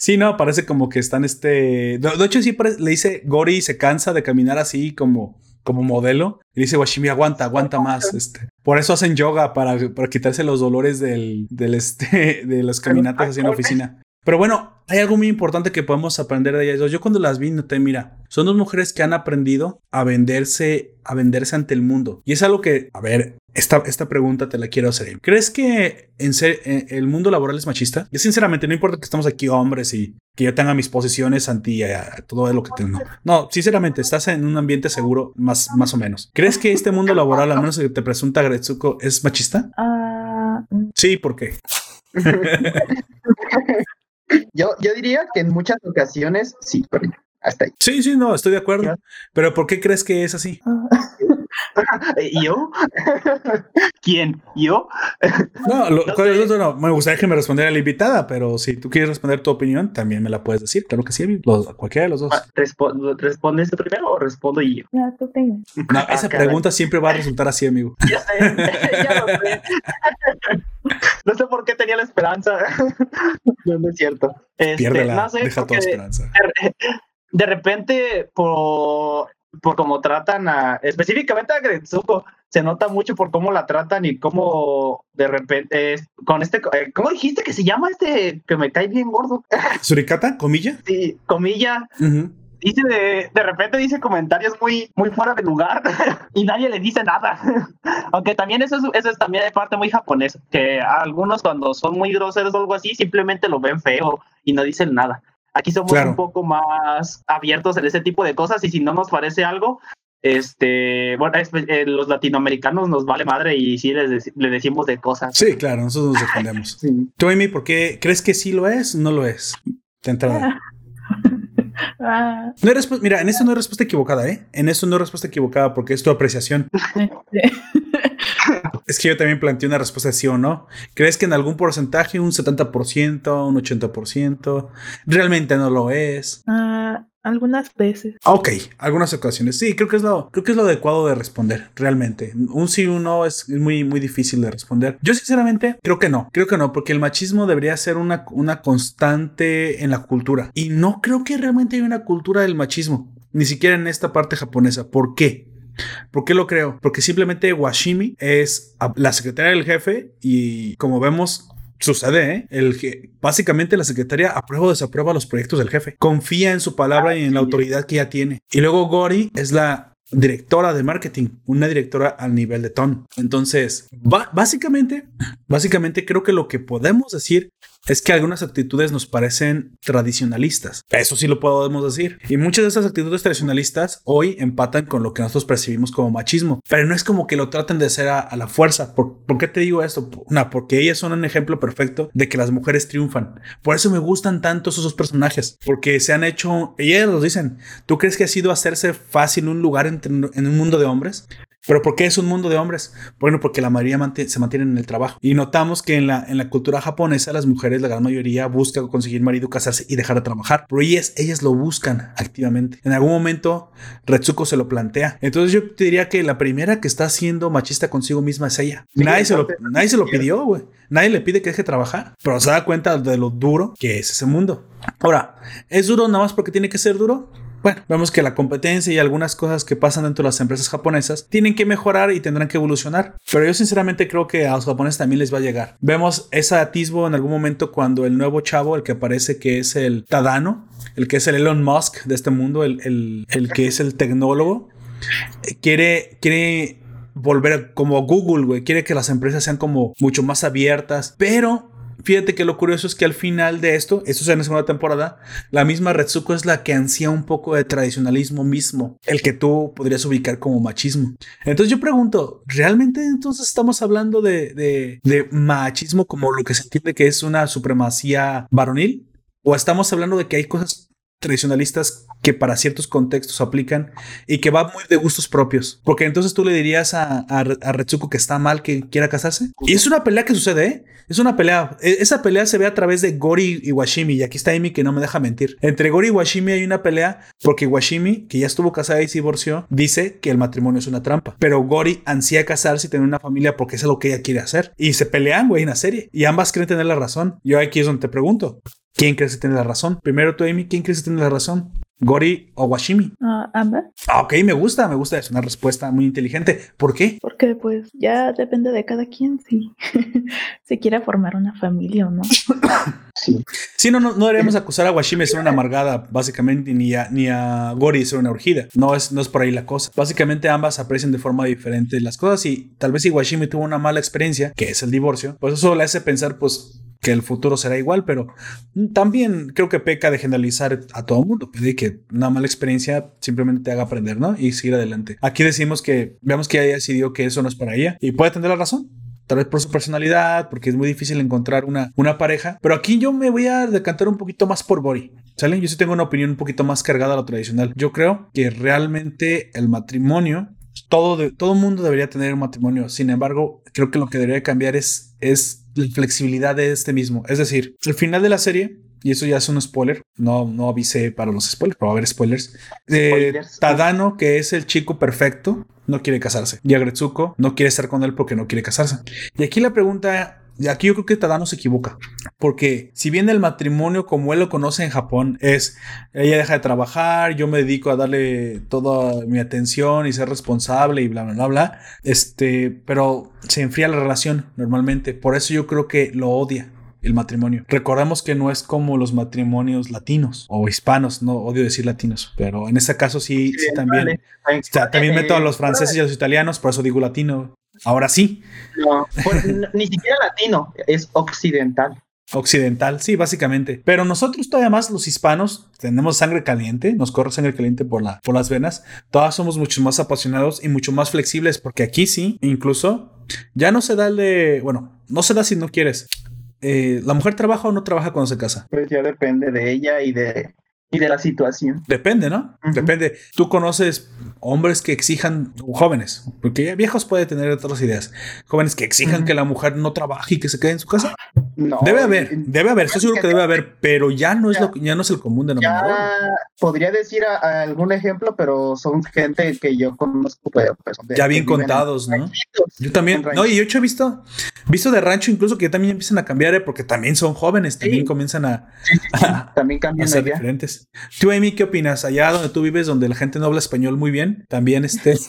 Sí, no, parece como que están este. De hecho, sí le dice Gori se cansa de caminar así como, como modelo. Y dice Washimi, aguanta, aguanta más. Este. Por eso hacen yoga, para, para quitarse los dolores del, del este, de las caminatas así en la oficina. Pero bueno, hay algo muy importante que podemos aprender de ellas. Yo cuando las vi noté, mira, son dos mujeres que han aprendido a venderse, a venderse ante el mundo. Y es algo que, a ver, esta, esta pregunta te la quiero hacer. ¿Crees que en ser, el mundo laboral es machista? Yo sinceramente, no importa que estamos aquí hombres y que yo tenga mis posiciones anti todo lo que tengo. No, sinceramente, estás en un ambiente seguro, más, más o menos. ¿Crees que este mundo laboral, al menos que te presunta Gretsuko, es machista? Mm. sí, ¿por qué? Yo, yo diría que en muchas ocasiones sí, pero hasta ahí. Sí, sí, no, estoy de acuerdo. Pero ¿por qué crees que es así? ¿Yo? ¿Quién? ¿Yo? No, no, me gustaría que me respondiera la invitada, pero si tú quieres responder tu opinión, también me la puedes decir. Claro que sí, cualquiera de los dos. ¿Respondes primero o respondo yo? No, tú No, esa ah, pregunta siempre va a resultar así, amigo. Ya sé, ya lo sé. no sé por qué tenía la esperanza. no, es cierto. Este, Piérdela, deja toda esperanza. De, repente, por, por cómo tratan a, específicamente a Gretsuko, se nota mucho por cómo la tratan y cómo de repente, con este, eh, ¿cómo dijiste que se llama este que me cae bien gordo? ¿Suricata? ¿Comilla? Sí, comilla dice de, de repente dice comentarios muy, muy fuera de lugar y nadie le dice nada. Aunque también eso es, eso es también de parte muy japonesa, que algunos cuando son muy groseros o algo así, simplemente lo ven feo y no dicen nada. Aquí somos un poco más abiertos en ese tipo de cosas y si no nos parece algo, este, bueno, eh, los latinoamericanos nos vale madre y sí les le decimos de cosas. Sí, claro, nosotros nos defendemos. Tú, Amy, ¿por qué crees que sí lo es? No lo es. De entrada. Ah. No Mira, en eso no hay respuesta equivocada, ¿eh? En eso no hay respuesta equivocada porque es tu apreciación. es que yo también planteé una respuesta de sí o no. ¿Crees que en algún porcentaje, un 70%, un 80%? Realmente no lo es. Ah, algunas veces. Ok, algunas ocasiones. Sí, creo que es lo, creo que es lo adecuado de responder, realmente. Un sí un no es muy, muy difícil de responder. Yo sinceramente creo que no, creo que no, porque el machismo debería ser una, una constante en la cultura. Y no creo que realmente haya una cultura del machismo, ni siquiera en esta parte japonesa. ¿Por qué? ¿Por qué lo creo? Porque simplemente Washimi es la secretaria del jefe y como vemos sucede, ¿eh? El que básicamente la secretaria aprueba o desaprueba los proyectos del jefe. Confía en su palabra y en la autoridad que ya tiene. Y luego Gori es la directora de marketing, una directora al nivel de Ton. Entonces, básicamente, básicamente creo que lo que podemos decir es que algunas actitudes nos parecen tradicionalistas. Eso sí lo podemos decir. Y muchas de esas actitudes tradicionalistas hoy empatan con lo que nosotros percibimos como machismo. Pero no es como que lo traten de hacer a, la fuerza. ¿Por, qué te digo esto? Una, porque ellas son un ejemplo perfecto de que las mujeres triunfan. Por eso me gustan tanto esos personajes. Porque se han hecho, ellas lo dicen, ¿tú crees que ha sido hacerse fácil un lugar en un mundo de hombres? ¿Pero por qué es un mundo de hombres? Bueno, porque la mayoría se mantienen en el trabajo. Y notamos que en la, en la cultura japonesa las mujeres, la gran mayoría, buscan conseguir marido, casarse y dejar de trabajar. Pero ellas, ellas lo buscan activamente. En algún momento, Retsuko se lo plantea. Entonces yo te diría que la primera que está siendo machista consigo misma es ella. nadie, se lo, nadie se lo pidió, güey. Nadie le pide que deje de trabajar. Pero se da cuenta de lo duro que es ese mundo. Ahora, ¿es duro nada más porque tiene que ser duro? Bueno, vemos que la competencia y algunas cosas que pasan dentro de las empresas japonesas tienen que mejorar y tendrán que evolucionar. Pero yo sinceramente creo que a los japoneses también les va a llegar. Vemos ese atisbo en algún momento cuando el nuevo chavo, el que aparece que es el Tadano, el que es el Elon Musk de este mundo, el, que es el tecnólogo, quiere, quiere volver como Google, güey. Quiere que las empresas sean como mucho más abiertas, pero fíjate que lo curioso es que al final de esto, esto es en la segunda temporada, la misma Retsuko es la que ansía un poco de tradicionalismo mismo, el que tú podrías ubicar como machismo. Entonces yo pregunto, ¿realmente entonces estamos hablando de, de, de machismo como lo que se entiende que es una supremacía varonil? ¿O estamos hablando de que hay cosas tradicionalistas que para ciertos contextos aplican y que va muy de gustos propios. Porque entonces tú le dirías a, a, que está mal que quiera casarse. Y es una pelea que sucede, ¿eh? Es una pelea. E, esa pelea se ve a través de Gori y Washimi. Y aquí está Amy que no me deja mentir. Entre Gori y Washimi hay una pelea porque Washimi, que ya estuvo casada y se divorció, dice que el matrimonio es una trampa. Pero Gori ansía casarse y tener una familia porque es lo que ella quiere hacer. Y se pelean, güey, en la serie. Y ambas creen tener la razón. Yo aquí es donde te pregunto. ¿Quién crees que tiene la razón? Primero tú, Amy, ¿quién crees que tiene la razón? Gori o Washimi. Ah, ambas. Ah, ok, me gusta, me gusta. Es una respuesta muy inteligente. ¿Por qué? Porque pues ya depende de cada quien si se quiere formar una familia o no. sí. Sí, no, no, no deberíamos acusar a Washimi de ser una amargada, básicamente, ni a, ni a Gori de ser una urgida. No es, no es por ahí la cosa. Básicamente ambas aprecian de forma diferente las cosas y tal vez si Washimi tuvo una mala experiencia, que es el divorcio, pues eso le hace pensar, pues que el futuro será igual, pero también creo que peca de generalizar a todo mundo. Pedir que una mala experiencia simplemente te haga aprender, ¿no? Y seguir adelante. Aquí decimos que veamos que ella decidió que eso no es para ella y puede tener la razón. Tal vez por su personalidad, porque es muy difícil encontrar una, una pareja. Pero aquí yo me voy a decantar un poquito más por Bori. ¿Salen? Yo sí tengo una opinión un poquito más cargada a lo tradicional. Yo creo que realmente el matrimonio todo, de, todo mundo debería tener un matrimonio. Sin embargo, creo que lo que debería cambiar es, es flexibilidad de este mismo. Es decir, al final de la serie, y eso ya es un spoiler, no, no avisé para los spoilers, pero va a haber spoilers. Eh, Tadano, que es el chico perfecto, no quiere casarse. Y Agretsuko no quiere estar con él porque no quiere casarse. Y aquí la pregunta aquí yo creo que Tadano se equivoca. Porque si bien el matrimonio como él lo conoce en Japón es ella deja de trabajar, yo me dedico a darle toda mi atención y ser responsable y bla bla bla bla, este, pero se enfría la relación normalmente. Por eso yo creo que lo odia el matrimonio. Recordamos que no es como los matrimonios latinos o hispanos, no odio decir latinos, pero en este caso sí, sí, también. también meto a los franceses y a los italianos, por eso digo latino. Ahora sí. No, pues, ni siquiera latino, es occidental. Occidental, sí, básicamente. Pero nosotros todavía más, los hispanos, tenemos sangre caliente, nos corre sangre caliente por, la, por las venas. Todas somos mucho más apasionados y mucho más flexibles, porque aquí sí, incluso, ya no se da el de, bueno, no se da si no quieres. Eh, ¿La mujer trabaja o no trabaja cuando se casa? Pues ya depende de ella y de y de la situación. Depende, ¿no? Depende. Tú conoces hombres que exijan, jóvenes, porque ya viejos puede tener otras ideas, jóvenes que exijan que la mujer no trabaje y que se quede en su casa. No. Debe haber, debe haber, estoy seguro que debe haber, pero ya no es lo ya no es el común denominador. Podría decir algún ejemplo, pero son gente que yo conozco, pues, ya bien contados, ¿no? Yo también, no, y yo he visto, visto de rancho incluso que también empiezan a cambiar, ¿eh? porque también son jóvenes, también comienzan a, también cambian a ser diferentes. Tú, Amy, ¿qué opinas? Allá donde tú vives, donde la gente no habla español muy bien, también este.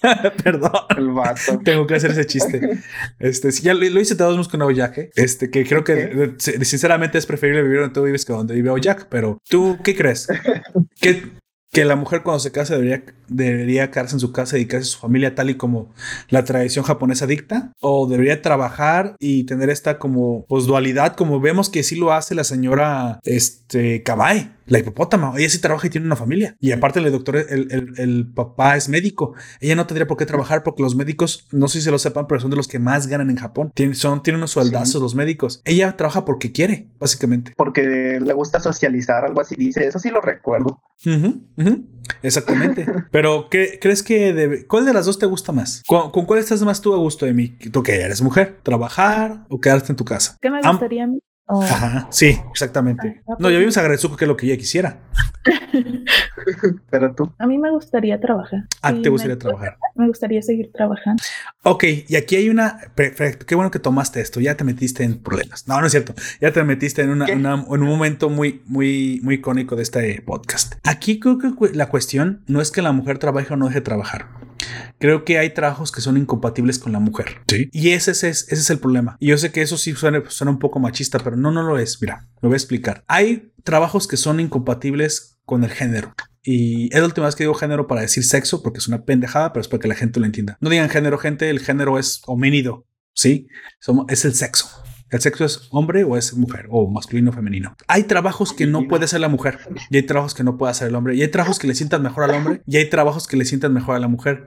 Perdón. El vato. Tengo que hacer ese chiste. Este, si ya lo, hice todos con Oyak, este, que creo que sinceramente es preferible vivir donde tú vives que donde vive Oyak, pero ¿tú qué crees? ¿Qué, que la mujer cuando se casa debería, debería quedarse en su casa y dedicarse a su familia tal y como la tradición japonesa dicta o debería trabajar y tener esta como pues dualidad como vemos que sí lo hace la señora este Kabai la hipopótama, ella sí trabaja y tiene una familia. Y aparte el doctor, el, el, papá es médico. Ella no tendría por qué trabajar porque los médicos, no sé si se lo sepan, pero son de los que más ganan en Japón. Tienen, son, tienen unos sueldazos los médicos. Ella trabaja porque quiere, básicamente. Porque le gusta socializar, algo así dice. Eso sí lo recuerdo. Exactamente. Pero, ¿qué crees que debe, cuál de las dos te gusta más? ¿Con, cuál estás más tú a gusto de mí? ¿Tú que eres mujer? ¿Trabajar o quedarte en tu casa? ¿Qué me gustaría a mí? Ajá, sí, exactamente. Ah, no, yo vimos a Grezuko que es lo que ella quisiera. Pero tú. A mí me gustaría trabajar. Ah, ¿te gustaría trabajar? Me gustaría seguir trabajando. Ok, y aquí hay una. Perfecto, qué bueno que tomaste esto. Ya te metiste en problemas. No, no es cierto. Ya te metiste en, una, en un momento muy, muy, muy icónico de este podcast. Aquí creo que la cuestión no es que la mujer trabaje o no deje de trabajar. Creo que hay trabajos que son incompatibles con la mujer. Sí. Y ese es, ese es el problema. Y yo sé que eso sí suena, suena un poco machista, pero no, no lo es. Mira, lo voy a explicar. Hay trabajos que son incompatibles con el género. Y es la última vez que digo género para decir sexo, porque es una pendejada, pero es para que la gente lo entienda. No digan género, gente, el género es homínido, ¿sí? es el sexo. El sexo es hombre o es mujer, o masculino o femenino. Hay trabajos que no puede hacer la mujer, y hay trabajos que no puede hacer el hombre, y hay trabajos que le sientan mejor al hombre, y hay trabajos que le sientan mejor a la mujer.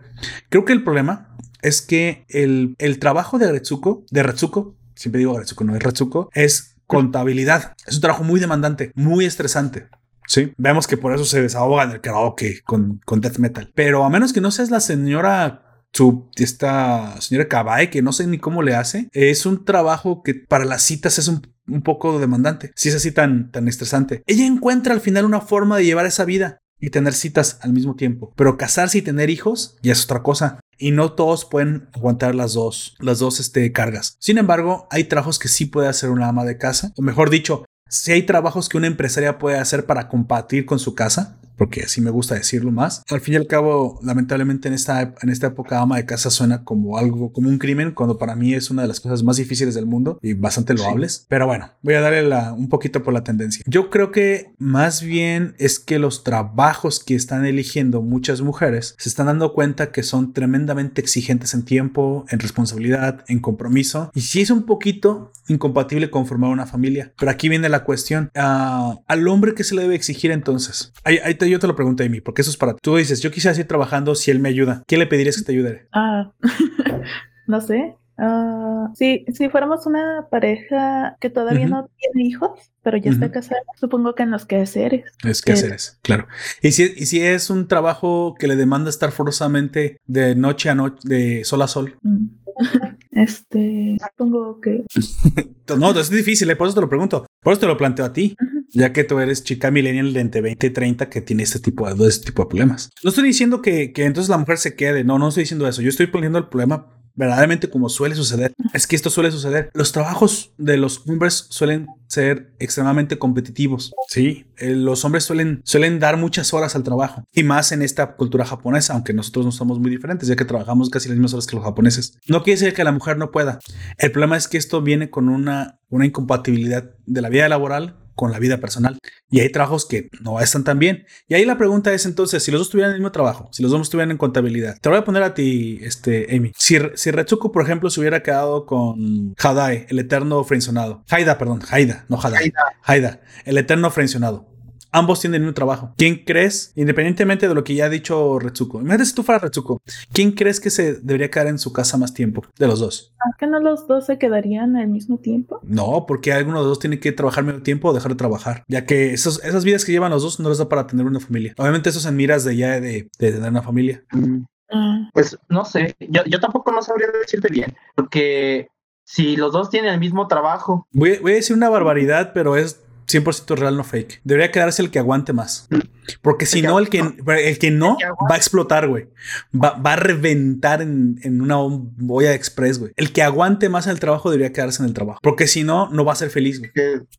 Creo que el problema es que el, el trabajo de Retsuko, de Retsuko, siempre digo Retsuko, no es Retsuko, es contabilidad. Es un trabajo muy demandante, muy estresante. Sí, vemos que por eso se desahoga en el karaoke con, con death metal. Pero a menos que no seas la señora su, esta señora Kabae, que no sé ni cómo le hace, es un trabajo que para las citas es un, poco demandante. Si es así tan, tan estresante. Ella encuentra al final una forma de llevar esa vida y tener citas al mismo tiempo. Pero casarse y tener hijos ya es otra cosa. Y no todos pueden aguantar las dos, las dos este, cargas. Sin embargo, hay trabajos que sí puede hacer una ama de casa. O mejor dicho, si hay trabajos que una empresaria puede hacer para compartir con su casa, porque así me gusta decirlo más. Al fin y al cabo, lamentablemente en esta, en esta época ama de casa suena como algo, como un crimen, cuando para mí es una de las cosas más difíciles del mundo y bastante loables. Pero bueno, voy a darle un poquito por la tendencia. Yo creo que más bien es que los trabajos que están eligiendo muchas mujeres se están dando cuenta que son tremendamente exigentes en tiempo, en responsabilidad, en compromiso y si es un poquito incompatible con formar una familia. Pero aquí viene la cuestión, ah, al hombre que se le debe exigir entonces. Hay, hay yo te lo pregunto, Amy, porque eso es para Tú dices, yo quisiera seguir trabajando si él me ayuda. ¿Qué le pedirías que te ayude? Ah, no sé. Uh, si, si fuéramos una pareja que todavía no tiene hijos, pero ya está casada, supongo que en los quehaceres. Es quehaceres, claro. ¿Y si, y si es un trabajo que le demanda estar forzosamente de noche a noche, de sol a sol. Mm. Este, supongo que. no, es difícil, eh, por eso te lo pregunto. Por eso te lo planteo a ti ya que tú eres chica millennial de entre 20 y 30 que tiene este tipo de, este tipo de problemas. No estoy diciendo que, que entonces la mujer se quede, no, no estoy diciendo eso. Yo estoy poniendo el problema verdaderamente como suele suceder. Es que esto suele suceder. Los trabajos de los hombres suelen ser extremadamente competitivos. Sí, eh, los hombres suelen, suelen dar muchas horas al trabajo y más en esta cultura japonesa, aunque nosotros no somos muy diferentes, ya que trabajamos casi las mismas horas que los japoneses. No quiere decir que la mujer no pueda. El problema es que esto viene con una, una incompatibilidad de la vida laboral con la vida personal. Y hay trabajos que no están tan bien. Y ahí la pregunta es entonces, si los dos tuvieran el mismo trabajo, si los dos estuvieran en contabilidad, te voy a poner a ti, este, Amy. Si, si Retsuko, por ejemplo, se hubiera quedado con Hadai, el eterno frencionado. Haida, perdón, Haida, no Hadai. Haida. Haida, el eterno frencionado ambos tienen un trabajo. ¿Quién crees, independientemente de lo que ya ha dicho Retsuko, imagínate si tú fueras Retsuko, ¿quién crees que se debería quedar en su casa más tiempo de los dos? ¿A qué no los dos se quedarían al mismo tiempo? No, porque alguno de los dos tiene que trabajar medio tiempo o dejar de trabajar, ya que esos, esas vidas que llevan los dos no les da para tener una familia. Obviamente eso es en miras de ya de, tener una familia. Mm. Ah. Pues no sé, yo, yo tampoco no sabría decirte bien, porque si los dos tienen el mismo trabajo. Voy, voy, a decir una barbaridad, pero es 100% real, no fake. Debería quedarse el que aguante más. Porque si no, el que, el que no va a explotar, güey. Va, a reventar en, una boya express, güey. El que aguante más el trabajo debería quedarse en el trabajo. Porque si no, no va a ser feliz, güey.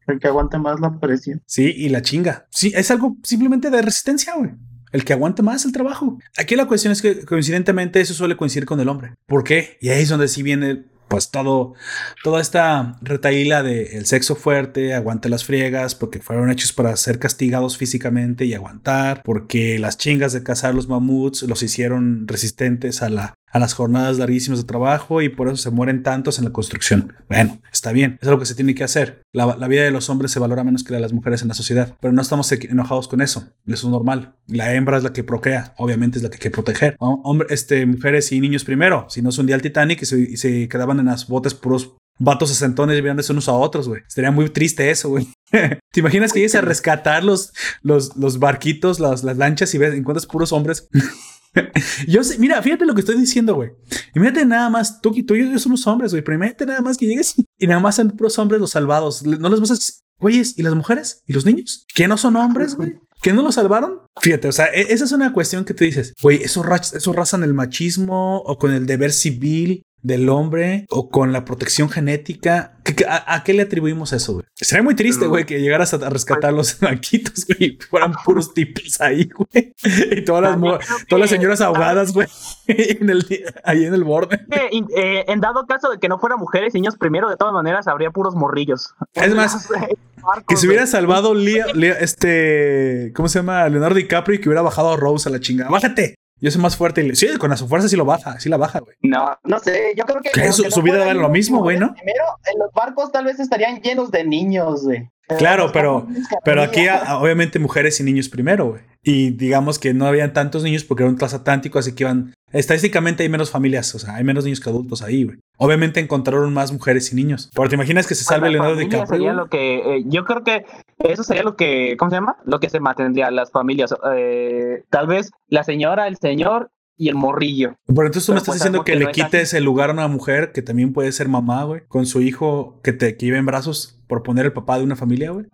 El que aguante más la presión. Sí, y la chinga. Sí, es algo simplemente de resistencia, güey. El que aguante más el trabajo. Aquí la cuestión es que coincidentemente eso suele coincidir con el hombre. ¿Por qué? Y ahí es donde sí viene pues todo, toda esta retaíla de el sexo fuerte, aguante las friegas, porque fueron hechos para ser castigados físicamente y aguantar, porque las chingas de cazar los mamuts los hicieron resistentes a la a las jornadas larguísimas de trabajo y por eso se mueren tantos en la construcción. Bueno, está bien, es lo que se tiene que hacer. La, vida de los hombres se valora menos que la de las mujeres en la sociedad, pero no estamos enojados con eso. Eso es normal. La hembra es la que procrea, obviamente es la que hay que proteger. Hombre, este, mujeres y niños primero, si no es un día al Titanic y se, quedaban en las botes puros vatos sesentones viéndose unos a otros, güey. Sería muy triste eso, güey. ¿Te imaginas que llegues a rescatar los, los, los barquitos, las, las lanchas y ves, encuentras puros hombres yo sé, mira, fíjate lo que estoy diciendo, güey. Imagínate nada más, tú, tú y yo somos hombres, güey, pero imagínate nada más que llegues y nada más son puros hombres los salvados. No les vas a güeyes, ¿y las mujeres? ¿Y los niños? ¿Que no son hombres, güey? ¿Que no los salvaron? Fíjate, o sea, e, esa es una cuestión que tú dices, güey, eso, eso razan el machismo o con el deber civil del hombre o con la protección genética. a, qué le atribuimos eso, güey? Sería muy triste, güey, que llegaras a, rescatar los banquitos, güey, fueran puros tipos ahí, güey. Y todas las, todas las señoras ahogadas, güey, en el, ahí en el borde. Eh, en dado caso de que no fueran mujeres y niños primero, de todas maneras, habría puros morrillos. Es más, que se hubiera salvado este, ¿cómo se llama? Leonardo DiCaprio y que hubiera bajado a Rose a la chingada. Bájate. Yo soy más fuerte. Y, sí, con su fuerza sí lo baja, sí la baja, güey. No, no sé, yo creo que... su, vida vale lo mismo, güey, ¿no? Primero, en los barcos tal vez estarían llenos de niños, güey. Claro, pero, pero aquí obviamente mujeres y niños primero, güey. Y digamos que no habían tantos niños porque era un transatlántico, así que iban... Estadísticamente hay menos familias, o sea, hay menos niños que adultos ahí, güey. Obviamente encontraron más mujeres y niños. Pero te imaginas que se salve Leonardo DiCaprio. Sería lo que, eh, yo creo que eso sería lo que, ¿cómo se llama? Lo que se mantendría las familias. Eh, tal vez la señora, el señor y el morrillo. Pero entonces tú me estás pues, diciendo que, le quites el lugar a una mujer que también puede ser mamá, güey, con su hijo que te que lleva en brazos por poner el papá de una familia, güey.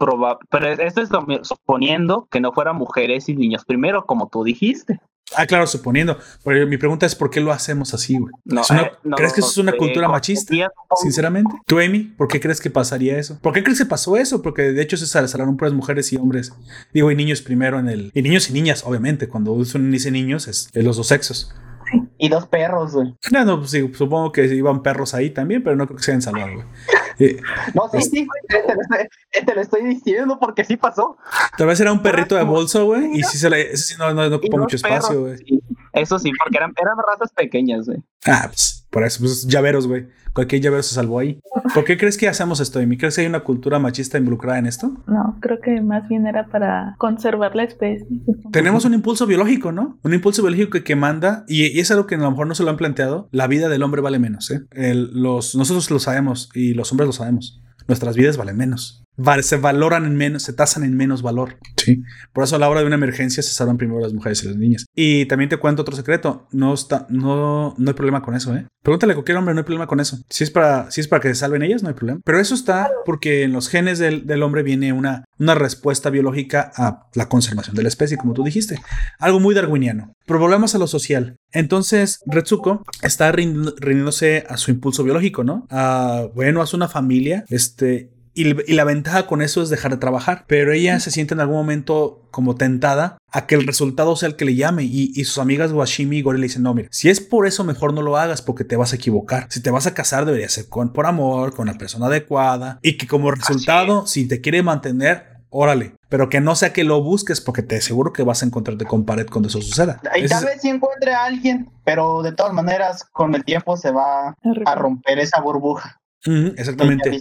pero esto es suponiendo que no fueran mujeres y niños primero, como tú dijiste. Ah, claro, suponiendo. Pero mi pregunta es ¿por qué lo hacemos así, güey? Eh, ¿Crees que eso es una cultura machista? Sinceramente. ¿Tú, Amy? ¿Por qué crees que pasaría eso? ¿Por qué crees que pasó eso? Porque de hecho se salaron puras mujeres y hombres. Digo, y niños primero en el... Y niños y niñas, obviamente. Cuando usan dice niños es, es los dos sexos. Y dos perros, güey. No, no, pues, sí, supongo que iban perros ahí también, pero no creo que se hayan salvado, güey. no, sí, sí, güey, te, lo estoy, diciendo porque sí pasó. Tal vez era un perrito de bolso, güey, y sí se le, ese sí no, no, ocupa mucho espacio, güey. Eso sí, porque eran, eran razas pequeñas, güey. Ah, pues, por eso, pues llaveros, güey. Cualquier llavero se salvó ahí. ¿Por qué crees que hacemos esto, Amy? ¿Crees que hay una cultura machista involucrada en esto? No, creo que más bien era para conservar la especie. Tenemos un impulso biológico, ¿no? Un impulso biológico que, manda, y, es algo que a lo mejor no se lo han planteado, la vida del hombre vale menos, ¿eh? los, nosotros lo sabemos y los hombres lo sabemos. Nuestras vidas valen menos se valoran en menos, se tasan en menos valor. Sí. Por eso a la hora de una emergencia se salvan primero las mujeres y las niñas. Y también te cuento otro secreto. No está, no, no hay problema con eso, ¿eh? Pregúntale a cualquier hombre, no hay problema con eso. Si es para, si es para que se salven ellas, no hay problema. Pero eso está porque en los genes del, del hombre viene una, una respuesta biológica a la conservación de la especie, como tú dijiste. Algo muy darwiniano. Pero volvemos a lo social. Entonces, Retsuko está rindiéndose a su impulso biológico, ¿no? A, bueno, hace una familia, este, y, la ventaja con eso es dejar de trabajar. Pero ella se siente en algún momento como tentada a que el resultado sea el que le llame. Y, sus amigas Washimi y Gori le dicen: No, mira, si es por eso, mejor no lo hagas porque te vas a equivocar. Si te vas a casar, debería ser con, por amor, con la persona adecuada. Y que como resultado, si te quiere mantener, órale. Pero que no sea que lo busques porque te aseguro que vas a encontrarte con pared cuando eso suceda. Y tal vez si encuentre a alguien, pero de todas maneras con el tiempo se va a romper esa burbuja exactamente.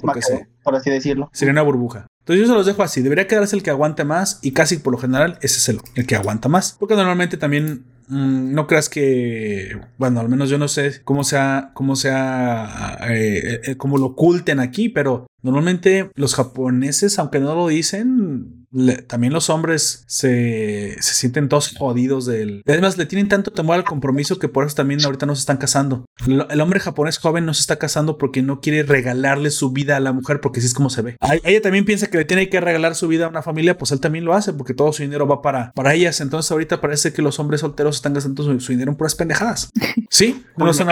por así decirlo. Sería una burbuja. Entonces yo se los dejo así. Debería quedarse el que aguante más y casi por lo general ese es el, el que aguanta más. Porque normalmente también mm, no creas que, bueno, al menos yo no sé cómo sea, cómo sea, eh, eh, cómo lo oculten aquí, pero normalmente los japoneses, aunque no lo dicen, también los hombres se, se, sienten todos jodidos del... Además, le tienen tanto temor al compromiso que por eso también ahorita no se están casando. El, hombre japonés joven no se está casando porque no quiere regalarle su vida a la mujer porque así es como se ve. ella también piensa que le tiene que regalar su vida a una familia, pues él también lo hace porque todo su dinero va para, para ellas. Entonces ahorita parece que los hombres solteros están gastando su, dinero en puras pendejadas. Sí, no son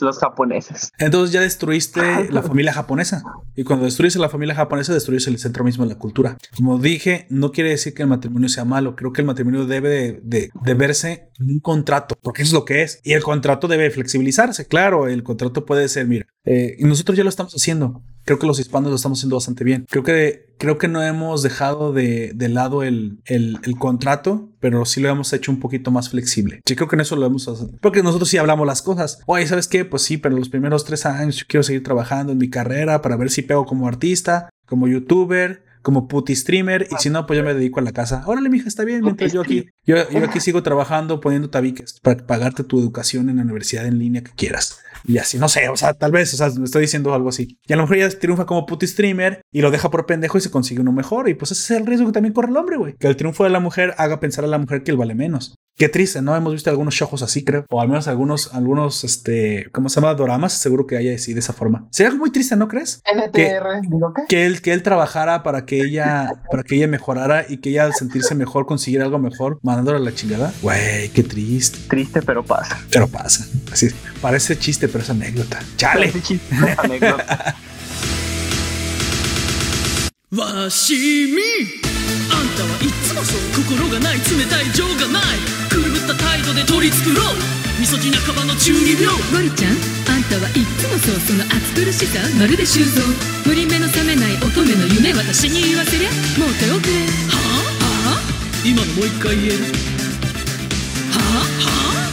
los japoneses. Entonces ya destruiste la familia japonesa. Y cuando destruyes la familia japonesa, destruyes el centro mismo de la cultura. Como dije, no quiere decir que el matrimonio sea malo. Creo que el matrimonio debe de, verse en un contrato, porque es lo que es. Y el contrato debe flexibilizarse. Claro, el contrato puede ser, mira, eh, y nosotros ya lo estamos haciendo. Creo que los hispanos lo estamos haciendo bastante bien. Creo que, creo que no hemos dejado de, lado el, el, contrato, pero sí lo hemos hecho un poquito más flexible. Sí, creo que en eso lo hemos Porque nosotros sí hablamos las cosas. Oye, ¿sabes qué? Pues sí, pero los primeros tres años quiero seguir trabajando en mi carrera para ver si pego como artista, como youtuber como puti streamer y si no, pues yo me dedico a la casa. Órale, mija, está bien, mientras yo aquí, yo, yo aquí sigo trabajando poniendo tabiques para pagarte tu educación en la universidad en línea que quieras. Y así, no sé, o sea, tal vez, o sea, me estoy diciendo algo así. Y a lo mejor ya triunfa como puti streamer y lo deja por pendejo y se consigue uno mejor. Y pues ese es el riesgo que también corre el hombre, güey. Que el triunfo de la mujer haga pensar a la mujer que él vale menos. Qué triste, ¿no? Hemos visto algunos shows así, creo. O al menos algunos, algunos, este, ¿cómo se llama? Doramas. Seguro que haya así de esa forma. Sería algo muy triste, ¿no crees? NTR, que, qué? Que él, que él trabajara para que ella, para que ella mejorara y que ella al sentirse mejor consiguiera algo mejor, mandándole a la chingada. Güey, qué triste. Triste, pero pasa. Pero pasa. Así, parece chiste, pero es anécdota. Chale. Parece chiste, anécdota. わしみあんたはいつもそう心がない冷たい情がない くるぶった態度で取り繕う。みそじ仲間の中二病。ゴリちゃんあんたはいつもそうその暑苦しさまるで修造無理目の覚めない乙女の夢私に言わせりゃ。もう手遅れ。はあ？はあ？今の？もう一回言えるはあはあ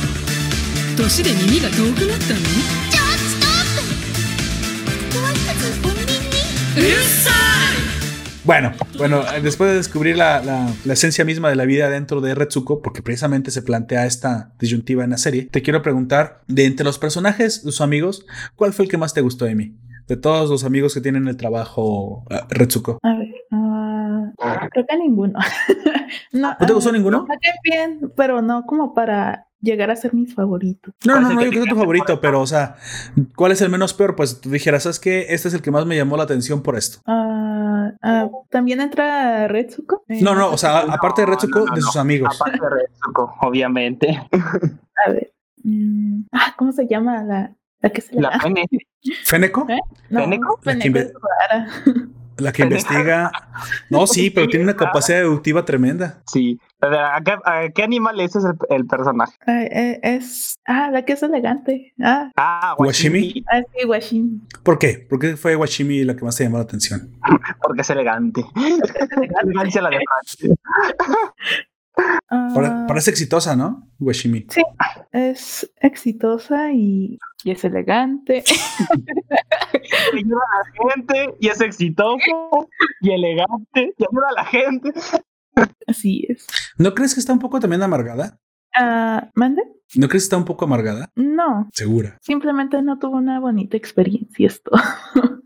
Bueno, bueno, después de descubrir la, la, esencia misma de la vida dentro de Retsuko, porque precisamente se plantea esta disyuntiva en la serie, te quiero preguntar, de entre los personajes, sus amigos, ¿cuál fue el que más te gustó de mí? De todos los amigos que tienen el trabajo, uh, Retsuko. A ver, uh, creo que ninguno. no, te gustó ninguno? bien, pero no como para llegar a ser mi favorito. No, no, no, yo creo que tu favorito, pero, o sea, ¿cuál es el menos peor? Pues tú dijeras, ¿sabes qué? Este es el que más me llamó la atención por esto. Ah, ah, ¿También entra Retsuko? no, no, o sea, aparte de Retsuko, de sus amigos. Aparte de Retsuko, obviamente. A ver. Mm, ah, ¿cómo se llama la, la que se La Fene. ¿Feneco? ¿Eh? No, ¿Feneco? Feneco es rara. La que investiga. No, sí, pero tiene una capacidad deductiva tremenda. Sí. ¿A qué, animal es el, personaje? Eh, es. Ah, la que es elegante. Ah, ah Washimi. Ah, sí, Washimi. ¿Por qué? ¿Por qué fue Washimi la que más te llamó la atención? Porque es elegante. Elegancia la de ah. Parece exitosa, ¿no? Washimi. Sí, es exitosa y, y es elegante. ayuda a la gente y es exitoso y elegante y ayuda a la gente. Así es. ¿No crees que está un poco también amargada? Ah, ¿Mande? ¿No crees que está un poco amargada? No. Segura. Simplemente no tuvo una bonita experiencia esto.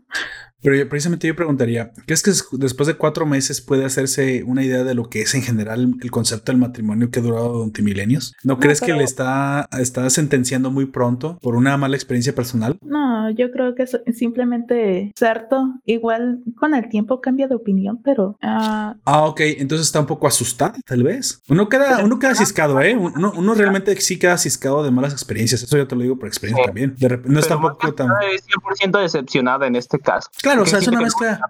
Pero precisamente yo preguntaría, ¿crees que después de cuatro meses puede hacerse una idea de lo que es en general el concepto del matrimonio que ha durado durante milenios? ¿No, crees que le está, está sentenciando muy pronto por una mala experiencia personal? No, yo creo que es simplemente cierto. Igual con el tiempo cambia de opinión, pero... ah, ah ok. Entonces está un poco asustada, tal vez. Uno queda, uno queda ciscado, ¿eh? Uno, uno realmente sí queda ciscado de malas experiencias. Eso yo te lo digo por experiencia también. De repente, no está un poco tan... 100% decepcionada en este caso. Claro Claro, o sea, es una mezcla.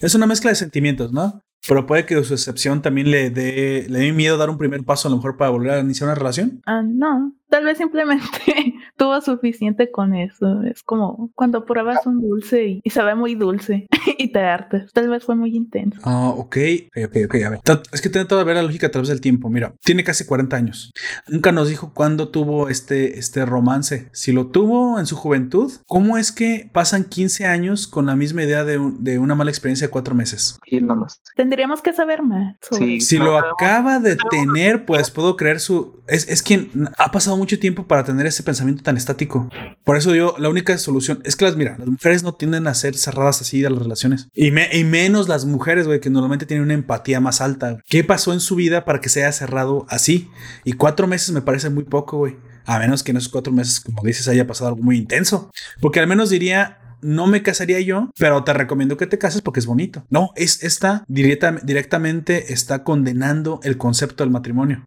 Es una mezcla de sentimientos, ¿no? Pero puede que su excepción también le dé, le dé miedo dar un primer paso a lo mejor para volver a iniciar una relación. Ah, no. Tal vez simplemente tuvo suficiente con eso. Es como cuando pruebas un dulce y, sabe muy dulce y te hartas. Tal vez fue muy intenso. Ah, ok. Ok, ok, a ver. Es que tiene toda ver la lógica a través del tiempo. Mira, tiene casi 40 años. Nunca nos dijo cuándo tuvo este, este romance. Si lo tuvo en su juventud, ¿cómo es que pasan 15 años con la misma idea de, de una mala experiencia de cuatro meses? Sí, no lo sé. Tendríamos que saber más. si lo acaba de tener, pues puedo creer su... Es, es quien ha pasado mucho tiempo para tener ese pensamiento tan estático. Por eso yo, la única solución es que las, mira, las mujeres no tienden a ser cerradas así a las relaciones. Y, y menos las mujeres, güey, que normalmente tienen una empatía más alta. ¿Qué pasó en su vida para que se haya cerrado así? Y cuatro meses me parece muy poco, güey. A menos que en esos cuatro meses, como dices, haya pasado algo muy intenso. Porque al menos diría, no me casaría yo, pero te recomiendo que te cases porque es bonito. No, es esta directamente está condenando el concepto del matrimonio.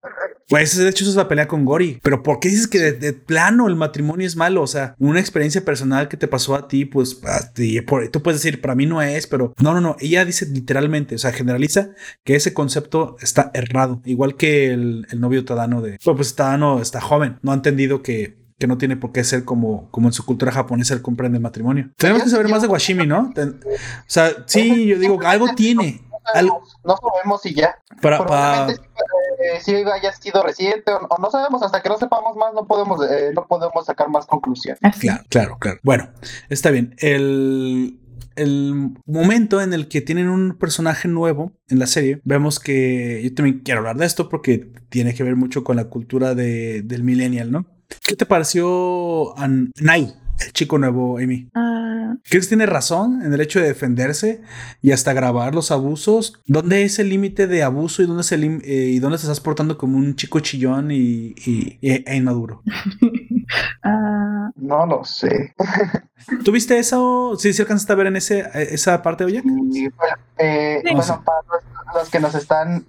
Pues de hecho eso es la pelea con Gori. Pero ¿por qué dices que de, plano el matrimonio es malo? O sea, una experiencia personal que te pasó a ti, pues a ti, tú puedes decir, para mí no es, pero no, no, no. Ella dice literalmente, o sea, generaliza que ese concepto está errado. Igual que el, novio Tadano de, pues, pues Tadano está joven, no ha entendido que que no tiene por qué ser como, como en su cultura japonesa el comprende el matrimonio. Tenemos que saber más de Washimi, ¿no? o sea, sí, yo digo, algo tiene. No sabemos, si ya. Para, para, si haya sido reciente o, no sabemos, hasta que no sepamos más no podemos, eh, no podemos sacar más conclusión. Claro, claro, claro. Bueno, está bien. El, el momento en el que tienen un personaje nuevo en la serie, vemos que yo también quiero hablar de esto porque tiene que ver mucho con la cultura de, del millennial, ¿no? ¿Qué te pareció Nai? El chico nuevo, Amy? Uh, ¿Crees que tiene razón en el hecho de defenderse y hasta grabar los abusos? ¿Dónde es el límite de abuso y dónde, es el eh, y dónde te estás portando como un chico chillón y, e inmaduro? Ah. no lo sé. ¿Tuviste eso? ¿Sí, sí alcanzaste a ver en ese, esa parte, oye? Eh, bueno, para los que nos están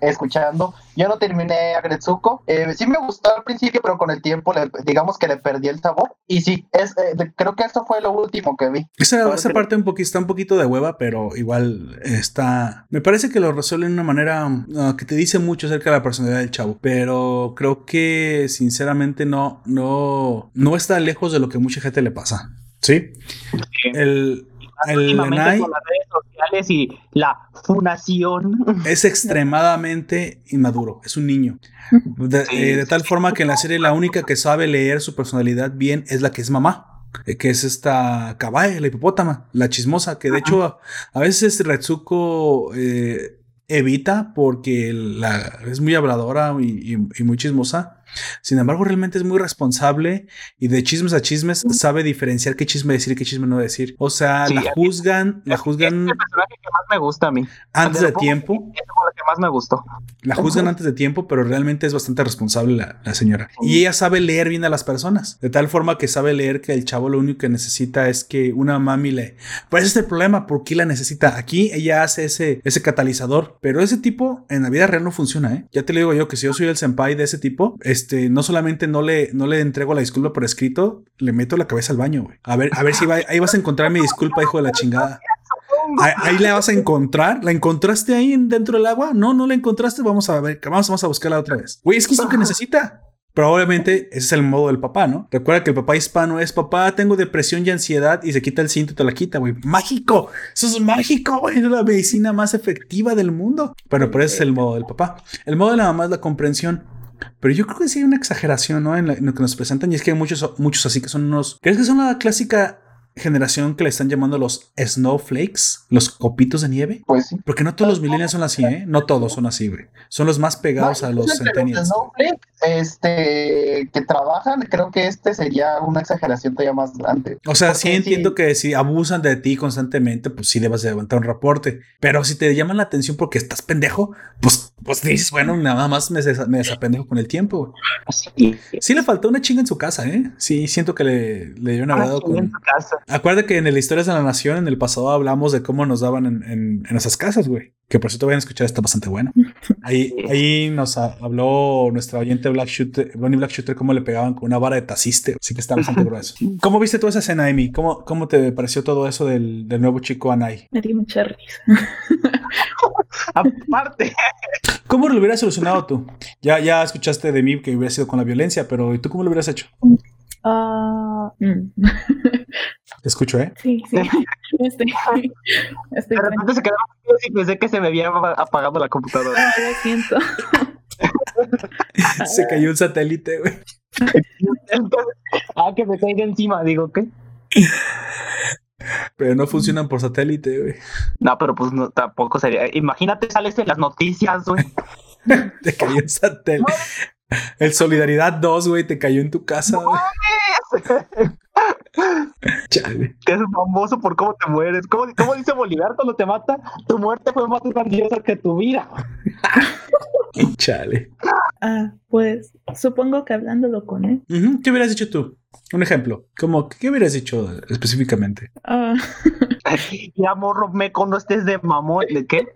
escuchando, yo no terminé a Gretsuko. Eh, sí me gustó al principio, pero con el tiempo digamos que le perdí el sabor. Y sí, es, eh, creo que eso fue lo último que vi. Esa, esa parte un poquito, está un poquito de hueva, pero igual está... Me parece que lo resuelve de una manera ah, que te dice mucho acerca de la personalidad del chavo, pero creo que sinceramente no, no, no está lejos de lo que mucha gente le pasa. ¿Sí? El, el Lanai con las redes sociales y la funación es extremadamente inmaduro, es un niño. De, eh, tal forma que en la serie la única que sabe leer su personalidad bien es la que es mamá eh, que es esta Kabae, la hipopótama, la chismosa, que de hecho a, veces Retsuko eh, evita porque la, es muy habladora y, muy chismosa. Sin embargo, realmente es muy responsable y de chismes a chismes sabe diferenciar qué chisme decir y qué chisme no decir. O sea, la juzgan, la juzgan. Es el personaje que más me gusta a mí. Antes de tiempo. Es lo que más me gustó. La juzgan antes de tiempo, pero realmente es bastante responsable la, señora. Y ella sabe leer bien a las personas. De tal forma que sabe leer que el chavo lo único que necesita es que una mami le. Pues ese es el problema, ¿por qué la necesita? Aquí ella hace ese, ese catalizador, pero ese tipo en la vida real no funciona, ¿eh? Ya te lo digo yo que si yo soy el senpai de ese tipo, este, no solamente no le, no le entrego la disculpa por escrito, le meto la cabeza al baño, güey. A ver, a ver si ahí vas a encontrar mi disculpa, hijo de la chingada. Ahí, la vas a encontrar. ¿La encontraste ahí dentro del agua? No, no la encontraste. Vamos a ver, vamos, vamos a buscarla otra vez. Güey, es que es lo que necesita. Pero obviamente ese es el modo del papá, ¿no? Recuerda que el papá hispano es papá, tengo depresión y ansiedad y se quita el cinto y te la quita, güey. Mágico. Eso es mágico, güey. Es la medicina más efectiva del mundo. Pero, pero ese es el modo del papá. El modo de la mamá es la comprensión. Pero yo creo que sí hay una exageración, ¿no? En, lo que nos presentan. Y es que hay muchos, muchos así que son unos. ¿Crees que son la clásica generación que le están llamando los snowflakes, los copitos de nieve. Pues sí. Porque no todos los millennials son así, ¿eh? No todos son así, güey. Son los más pegados a los centennials. Snowflakes, este, que trabajan, creo que este sería una exageración todavía más grande. O sea, sí entiendo que si abusan de ti constantemente, pues sí debas de levantar un reporte. Pero si te llaman la atención porque estás pendejo, pues, pues dices, bueno, nada más me, me desapendejo con el tiempo. Sí. le faltó una chinga en su casa, ¿eh? Sí, siento que le, le dio una ah, con... En su casa. Acuérdate que en el Historias de la Nación, en el pasado, hablamos de cómo nos daban en, en, en esas casas, güey. Que por cierto vayan a escuchar, está bastante bueno. Ahí, ahí nos habló nuestra oyente Black Shooter, Bonnie Black Shooter, cómo le pegaban con una vara de taciste. Así que está bastante grueso. ¿Cómo viste toda esa escena, Amy? ¿Cómo, cómo te pareció todo eso del, del nuevo chico Anai? Me dio mucha risa. Aparte. ¿Cómo lo hubieras solucionado tú? Ya, ya escuchaste de mí que hubiera sido con la violencia, pero ¿y tú cómo lo hubieras hecho? Ah, mm. Te escucho, ¿eh? Sí, sí. Estoy, estoy de repente se quedó y pensé que se me había apagado la computadora. Ah, lo siento. se cayó un satélite, güey. ah, que me caiga encima, digo, ¿qué? Pero no funcionan por satélite, güey. No, pero pues no, tampoco sería. Imagínate, sales en las noticias, güey. Te cayó un satélite. El Solidaridad 2, güey, te cayó en tu casa, güey. Chale. Que es famoso por cómo te mueres. ¿Cómo, dice Bolívar cuando te mata? Tu muerte fue más grandiosa que tu vida. Chale. Ah, pues supongo que hablándolo con él. ¿Qué hubieras dicho tú? Un ejemplo. ¿Cómo, ¿Qué hubieras dicho específicamente? Ah. ya morro meco, no estés de mamón. ¿De qué?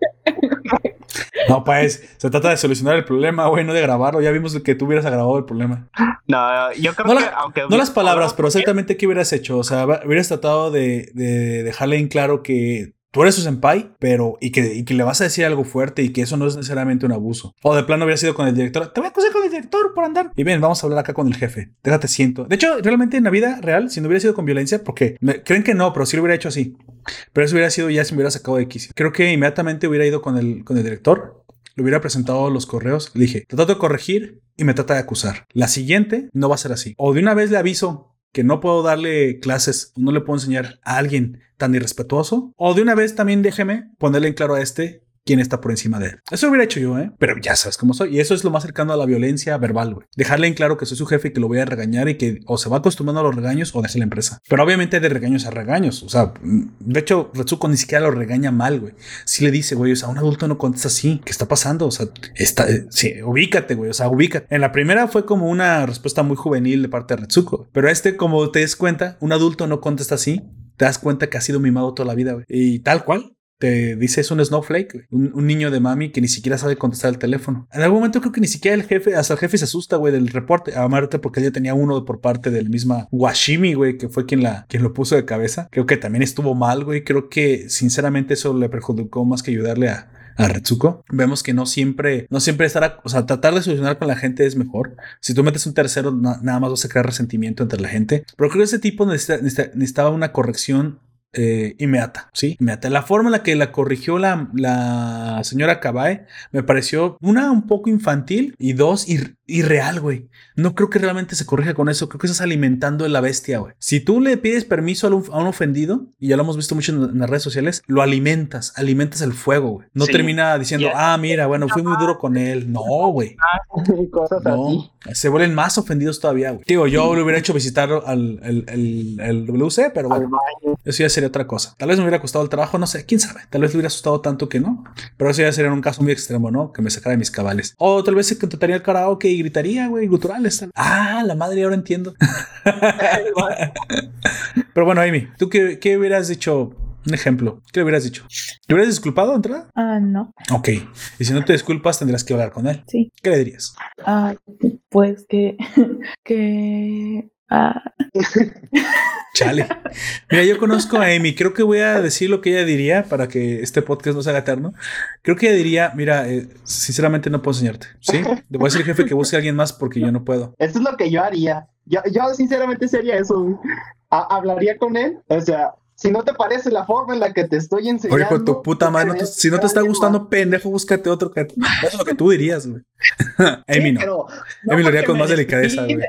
No, pues, se trata de solucionar el problema, güey, no de grabarlo. Ya vimos que tú hubieras grabado el problema. No, yo creo que aunque... No las palabras, pero exactamente qué hubieras hecho. O sea, hubieras tratado de, de dejarle en claro que tú eres su senpai, pero y que, y que, le vas a decir algo fuerte y que eso no es necesariamente un abuso. O de plano hubiera sido con el director. Te voy a acusar con el director por andar. Y bien, vamos a hablar acá con el jefe. Déjate siento. De hecho, realmente en la vida real, si no hubiera sido con violencia, porque creen que no, pero sí lo hubiera hecho así. Pero eso hubiera sido ya si me hubiera sacado de quicio. Creo que inmediatamente hubiera ido con el, con el director. Le hubiera presentado los correos. Le dije, te trato de corregir y me trata de acusar. La siguiente no va a ser así. O de una vez le aviso que no puedo darle clases, no le puedo enseñar a alguien tan irrespetuoso. O de una vez también déjeme ponerle en claro a este quién está por encima de él. Eso hubiera hecho yo, ¿eh? Pero ya sabes cómo soy. Y eso es lo más cercano a la violencia verbal, güey. Dejarle en claro que soy su jefe y que lo voy a regañar y que o se va acostumbrando a los regaños o deje la empresa. Pero obviamente de regaños a regaños. O sea, de hecho, Retsuko ni siquiera lo regaña mal, güey. Si le dice, güey, o sea, un adulto no contesta así. ¿Qué está pasando? O sea, está, eh, sí, ubícate, güey. O sea, ubícate. En la primera fue como una respuesta muy juvenil de parte de Retsuko. Pero este, como te das cuenta, un adulto no contesta así te das cuenta que ha sido mimado toda la vida, güey. Y tal cual, te dice es un snowflake, un, niño de mami que ni siquiera sabe contestar el teléfono. En algún momento creo que ni siquiera el jefe, hasta el jefe se asusta, güey, del reporte. A Marte porque ya tenía uno por parte del misma Washimi, güey, que fue quien, la, quien lo puso de cabeza. Creo que también estuvo mal, güey. Creo que sinceramente eso le perjudicó más que ayudarle a, a Retsuko, vemos que no siempre, no siempre estar, o sea, tratar de solucionar con la gente es mejor. Si tú metes un tercero, nada más vas a crear resentimiento entre la gente. Pero creo que ese tipo necesitaba una corrección eh, inmediata, ¿sí? Inmediata. La forma en la que la corrigió la, la señora Kabae me pareció, una, un poco infantil y dos, irreal, güey. No creo que realmente se corrija con eso. Creo que estás alimentando a la bestia, güey. Si tú le pides permiso a un, ofendido, y ya lo hemos visto mucho en, las redes sociales, lo alimentas, alimentas el fuego, güey. No termina diciendo, ah, mira, bueno, fui muy duro con él. No, güey. no. Se vuelven más ofendidos todavía, güey. Digo, yo le hubiera hecho visitar al el, WC, pero bueno, eso ya sería otra cosa. Tal vez me hubiera costado el trabajo, no sé, quién sabe. Tal vez le hubiera asustado tanto que no. Pero eso ya sería un caso muy extremo, ¿no? Que me sacara de mis cabales. O tal vez se contrataría el karaoke y gritaría, güey, guturales. Ah, la madre, ahora entiendo. Pero bueno, Amy, ¿tú qué, qué hubieras dicho? Un ejemplo, ¿qué le hubieras dicho? ¿Te hubieras disculpado, entrada? Ah, no. Ok. Y si no te disculpas, tendrás que hablar con él. Sí. ¿Qué le dirías? Ah, pues que, que Ah. Chale. Mira, yo conozco a Amy. Creo que voy a decir lo que ella diría para que este podcast no se haga eterno. Creo que ella diría: Mira, eh, sinceramente no puedo enseñarte. Sí, le voy a decir al jefe que busque a alguien más porque yo no puedo. Eso es lo que yo haría. Yo, yo sinceramente sería eso. hablaría con él. O sea, si no te parece la forma en la que te estoy enseñando. Oye, tu puta madre, si no te está gustando, pendejo, búscate otro. Que... Eso es lo que tú dirías, güey. Amy no. Amy lo haría con más delicadeza, güey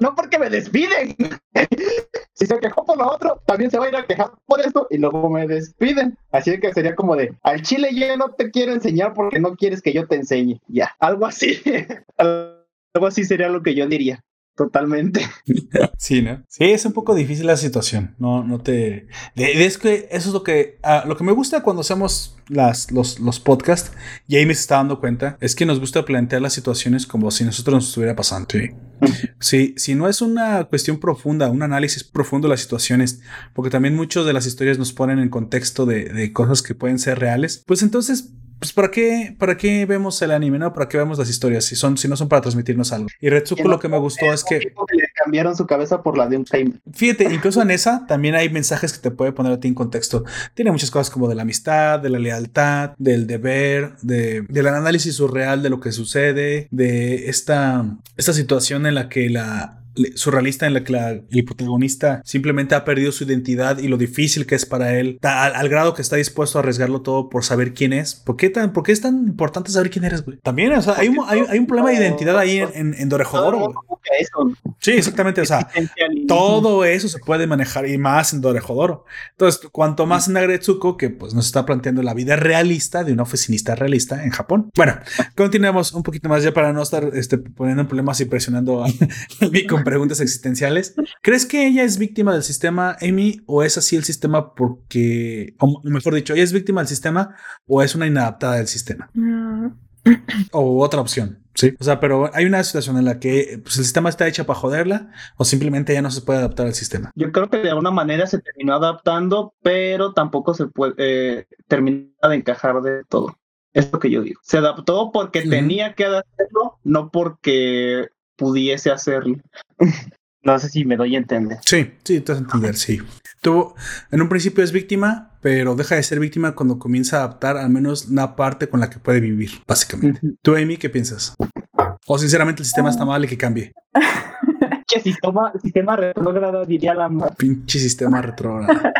no, porque me despiden. si se quejó por lo otro, también se va a ir a quejar por esto y luego me despiden. Así que sería como de, al chile yo no te quiero enseñar porque no quieres que yo te enseñe. Ya, algo así. algo así sería lo que yo diría totalmente. Sí, ¿no? Sí, es un poco difícil la situación. No, no te. es que eso es lo que. Ah, lo que me gusta cuando hacemos las, los, los podcasts, y ahí me está dando cuenta, es que nos gusta plantear las situaciones como si nosotros nos estuviera pasando. ¿sí? si, no es una cuestión profunda, un análisis profundo de las situaciones, porque también muchas de las historias nos ponen en contexto de, de cosas que pueden ser reales, pues entonces pues ¿para qué, ¿para qué vemos el anime, no? ¿Para qué vemos las historias si, son, si no son para transmitirnos algo? Y Retsuko lo que me gustó es que... Le cambiaron su cabeza por la de un time. Fíjate, incluso en esa también hay mensajes que te puede poner a ti en contexto. Tiene muchas cosas como de la amistad, de la lealtad, del deber, de, del análisis surreal de lo que sucede, de esta, esta situación en la que la surrealista en la que el protagonista simplemente ha perdido su identidad y lo difícil que es para él, al, grado que está dispuesto a arriesgarlo todo por saber quién es. ¿Por qué, tan, por qué es tan importante saber quién eres? También, o sea, hay un, hay, un problema de identidad ahí en, en, Dorejodoro. Sí, exactamente, o sea, todo eso se puede manejar y más en Dorejodoro. Entonces, cuanto más en Agretsuko, que pues nos está planteando la vida realista de una oficinista realista en Japón. Bueno, continuemos un poquito más ya para no estar este, poniendo problemas y presionando a mi preguntas existenciales. ¿Crees que ella es víctima del sistema, Amy, o es así el sistema porque, o mejor dicho, ella es víctima del sistema o es una inadaptada del sistema? o otra opción. Sí. O sea, pero hay una situación en la que pues, el sistema está hecho para joderla o simplemente ya no se puede adaptar al sistema. Yo creo que de alguna manera se terminó adaptando, pero tampoco se puede eh, terminar de encajar de todo. Es lo que yo digo. Se adaptó porque tenía que hacerlo, no porque pudiese hacerlo. no sé si me doy a entender. Sí, sí, te vas a entender, sí. Tuvo, en un principio es víctima, pero deja de ser víctima cuando comienza a adaptar al menos una parte con la que puede vivir, básicamente. ¿Tú, Amy, qué piensas? O sinceramente el sistema está mal y que cambie. ¿Qué sistema, sistema retrógrado diría la Pinche sistema retrógrado.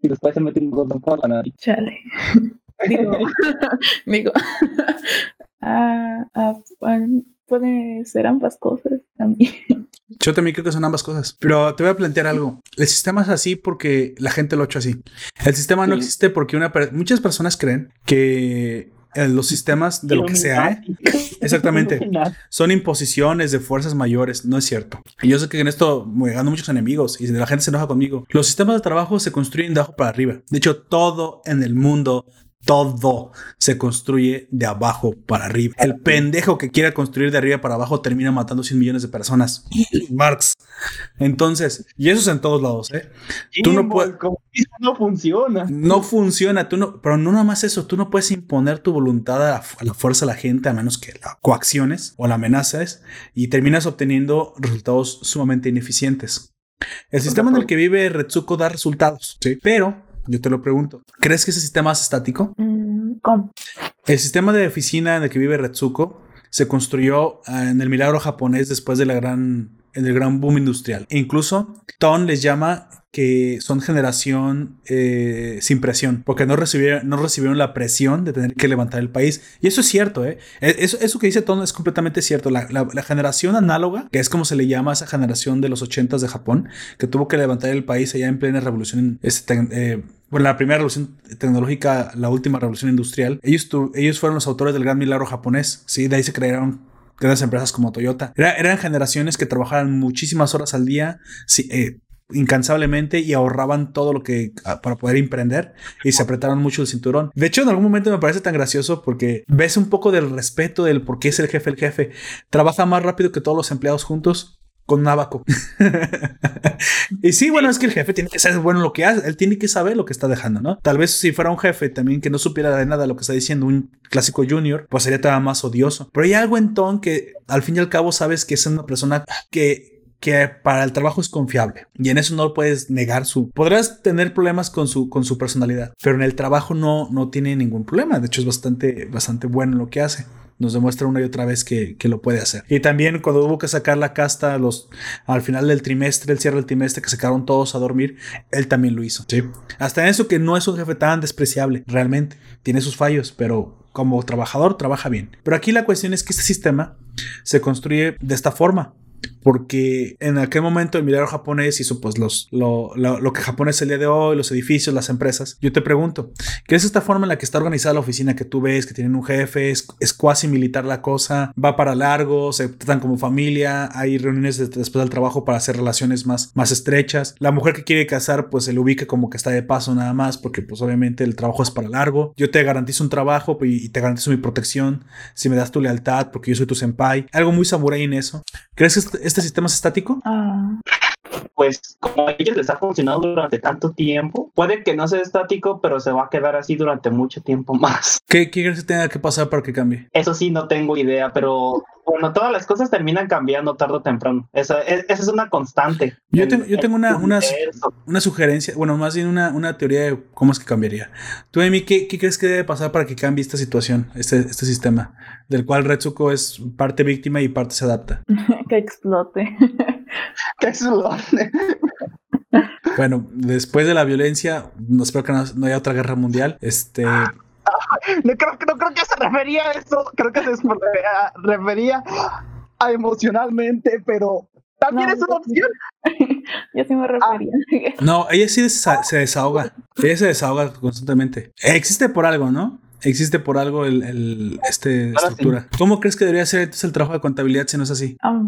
y después se mete un botón por la nariz. Chale. Digo, digo. ah, ah, puede ser ambas cosas también. Yo también creo que son ambas cosas. Pero te voy a plantear algo. El sistema es así porque la gente lo ha hecho así. El sistema no existe porque una muchas personas creen que eh, los sistemas de lo que sea, ¿eh? exactamente, son imposiciones de fuerzas mayores. No es cierto. Y yo sé que en esto me gano muchos enemigos y la gente se enoja conmigo. Los sistemas de trabajo se construyen de abajo para arriba. De hecho, todo en el mundo todo se construye de abajo para arriba. El pendejo que quiera construir de arriba para abajo termina matando 100 millones de personas. Marx. Entonces, y eso es en todos lados, ¿eh? tú no puedes. No funciona. No funciona. Tú no, pero no nada más eso. Tú no puedes imponer tu voluntad a la, fuerza a la gente a menos que la coacciones o la amenazas y terminas obteniendo resultados sumamente ineficientes. El sistema en el que vive Retsuko da resultados, ¿sí? Pero yo te lo pregunto. ¿Crees que ese sistema es estático? Mm, ¿Cómo? El sistema de oficina en el que vive Retsuko se construyó en el milagro japonés después de la gran en el gran boom industrial. Incluso Ton les llama que son generación eh, sin presión, porque no recibieron, la presión de tener que levantar el país. Y eso es cierto, ¿eh? E, eso, eso que dice Ton es completamente cierto. La, generación análoga, que es como se le llama a esa generación de los 80 de Japón, que tuvo que levantar el país allá en plena revolución, este, eh, bueno, la primera revolución tecnológica, la última revolución industrial, ellos, ellos fueron los autores del gran milagro japonés, ¿sí? De ahí se crearon grandes empresas como Toyota. eran generaciones que trabajaban muchísimas horas al día, eh, incansablemente y ahorraban todo lo que ah, para poder emprender y se apretaron mucho el cinturón. De hecho, en algún momento me parece tan gracioso porque ves un poco del respeto del por qué es el jefe el jefe. Trabaja más rápido que todos los empleados juntos con un abaco. y sí, bueno, es que el jefe tiene que ser bueno lo que hace, él tiene que saber lo que está dejando, ¿no? Tal vez si fuera un jefe también que no supiera de nada lo que está diciendo un clásico junior, pues sería todavía más odioso. Pero hay algo en Ton que al fin y al cabo sabes que es una persona que que para el trabajo es confiable y en eso no lo puedes negar su podrás tener problemas con su con su personalidad pero en el trabajo no no tiene ningún problema de hecho es bastante bastante bueno lo que hace nos demuestra una y otra vez que, que, lo puede hacer. Y también cuando hubo que sacar la casta los, al final del trimestre, el cierre del trimestre, que se quedaron todos a dormir, él también lo hizo. ¿sí? Hasta eso que no es un jefe tan despreciable, realmente. Tiene sus fallos, pero como trabajador trabaja bien. Pero aquí la cuestión es que este sistema se construye de esta forma porque en aquel momento el milagro japonés hizo pues los, lo, lo, que Japón es el día de hoy, los edificios, las empresas. Yo te pregunto, ¿qué es esta forma en la que está organizada la oficina que tú ves, que tienen un jefe, es, es cuasi militar la cosa, va para largo, se tratan como familia, hay reuniones después del trabajo para hacer relaciones más, más estrechas. La mujer que quiere casar pues se le ubica como que está de paso nada más porque pues obviamente el trabajo es para largo. Yo te garantizo un trabajo y, te garantizo mi protección si me das tu lealtad porque yo soy tu senpai. Algo muy samurai en eso. ¿Crees que este sistema es estático? Ah. Pues como a ellos les ha funcionado durante tanto tiempo, puede que no sea estático, pero se va a quedar así durante mucho tiempo más. ¿Qué, quieres que tenga que pasar para que cambie? Eso sí, no tengo idea, pero bueno, todas las cosas terminan cambiando tarde o temprano. Esa, es, una constante. Yo tengo, yo tengo una, una, una, sugerencia, bueno, más bien una, una, teoría de cómo es que cambiaría. Tú, Amy, ¿qué, ¿qué, crees que debe pasar para que cambie esta situación, este, este sistema, del cual Retsuko es parte víctima y parte se adapta? que explote. Bueno, después de la violencia, no espero que no, haya otra guerra mundial. Este. No creo, no creo que se refería a eso. Creo que se refería a emocionalmente, pero también es una opción. Yo sí me refería. No, ella sí se desahoga. Ella se desahoga constantemente. Existe por algo, ¿no? Existe por algo el, el este estructura. ¿Cómo crees que debería ser entonces el trabajo de contabilidad si no es así? Ah.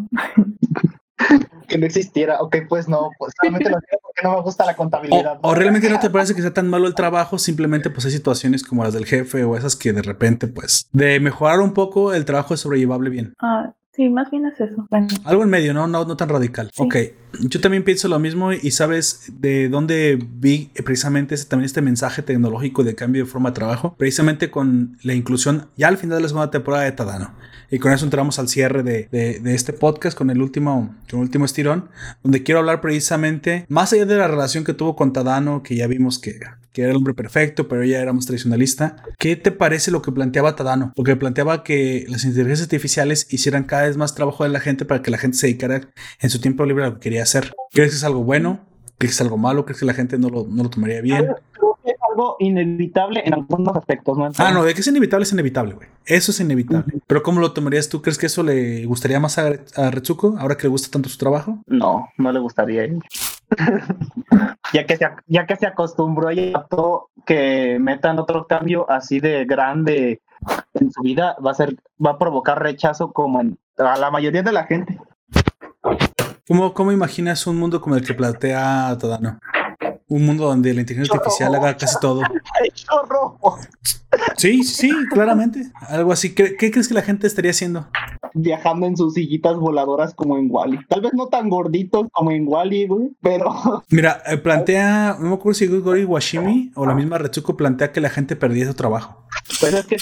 Que no existiera. Ok, pues no, pues solamente lo digo porque no me gusta la contabilidad. O, realmente no te parece que sea tan malo el trabajo, simplemente pues hay situaciones como las del jefe o esas que de repente pues de mejorar un poco el trabajo es sobrellevable bien. Ah, sí, más bien es eso. Algo en medio, ¿no? No, no tan radical. Ok, yo también pienso lo mismo y sabes de dónde vi precisamente también este mensaje tecnológico de cambio de forma de trabajo, precisamente con la inclusión ya al final de la segunda temporada de Tadano. Y con eso entramos al cierre de, de, este podcast con el último, con el último estirón, donde quiero hablar precisamente, más allá de la relación que tuvo con Tadano, que ya vimos que, que era el hombre perfecto, pero ella era más tradicionalista. ¿Qué te parece lo que planteaba Tadano? Porque planteaba que las inteligencias artificiales hicieran cada vez más trabajo de la gente para que la gente se dedicara en su tiempo libre a lo que quería hacer. ¿Crees que es algo bueno? ¿Crees que es algo malo? ¿Crees que la gente no lo, no lo tomaría bien? algo inevitable en algunos aspectos, ¿no? ah, no, de que es inevitable, es inevitable, güey. Eso es inevitable. Pero ¿cómo lo tomarías tú? ¿Crees que eso le gustaría más a, a Retsuko ahora que le gusta tanto su trabajo? No, no le gustaría. ya, que se, ya que se acostumbró y adaptó que metan otro cambio así de grande en su vida, va a ser, va a provocar rechazo como en, a la mayoría de la gente. ¿Cómo, ¿Cómo imaginas un mundo como el que plantea Tadano? un mundo donde la inteligencia artificial haga casi todo. Sí, sí, claramente. Algo así. ¿Qué, crees que la gente estaría haciendo? Viajando en sus sillitas voladoras como en Wally. Tal vez no tan gorditos como en Wally, güey, pero. Mira, eh, plantea, no me acuerdo si Gori Washimi o la misma Retsuko plantea que la gente perdía su trabajo. Pues es que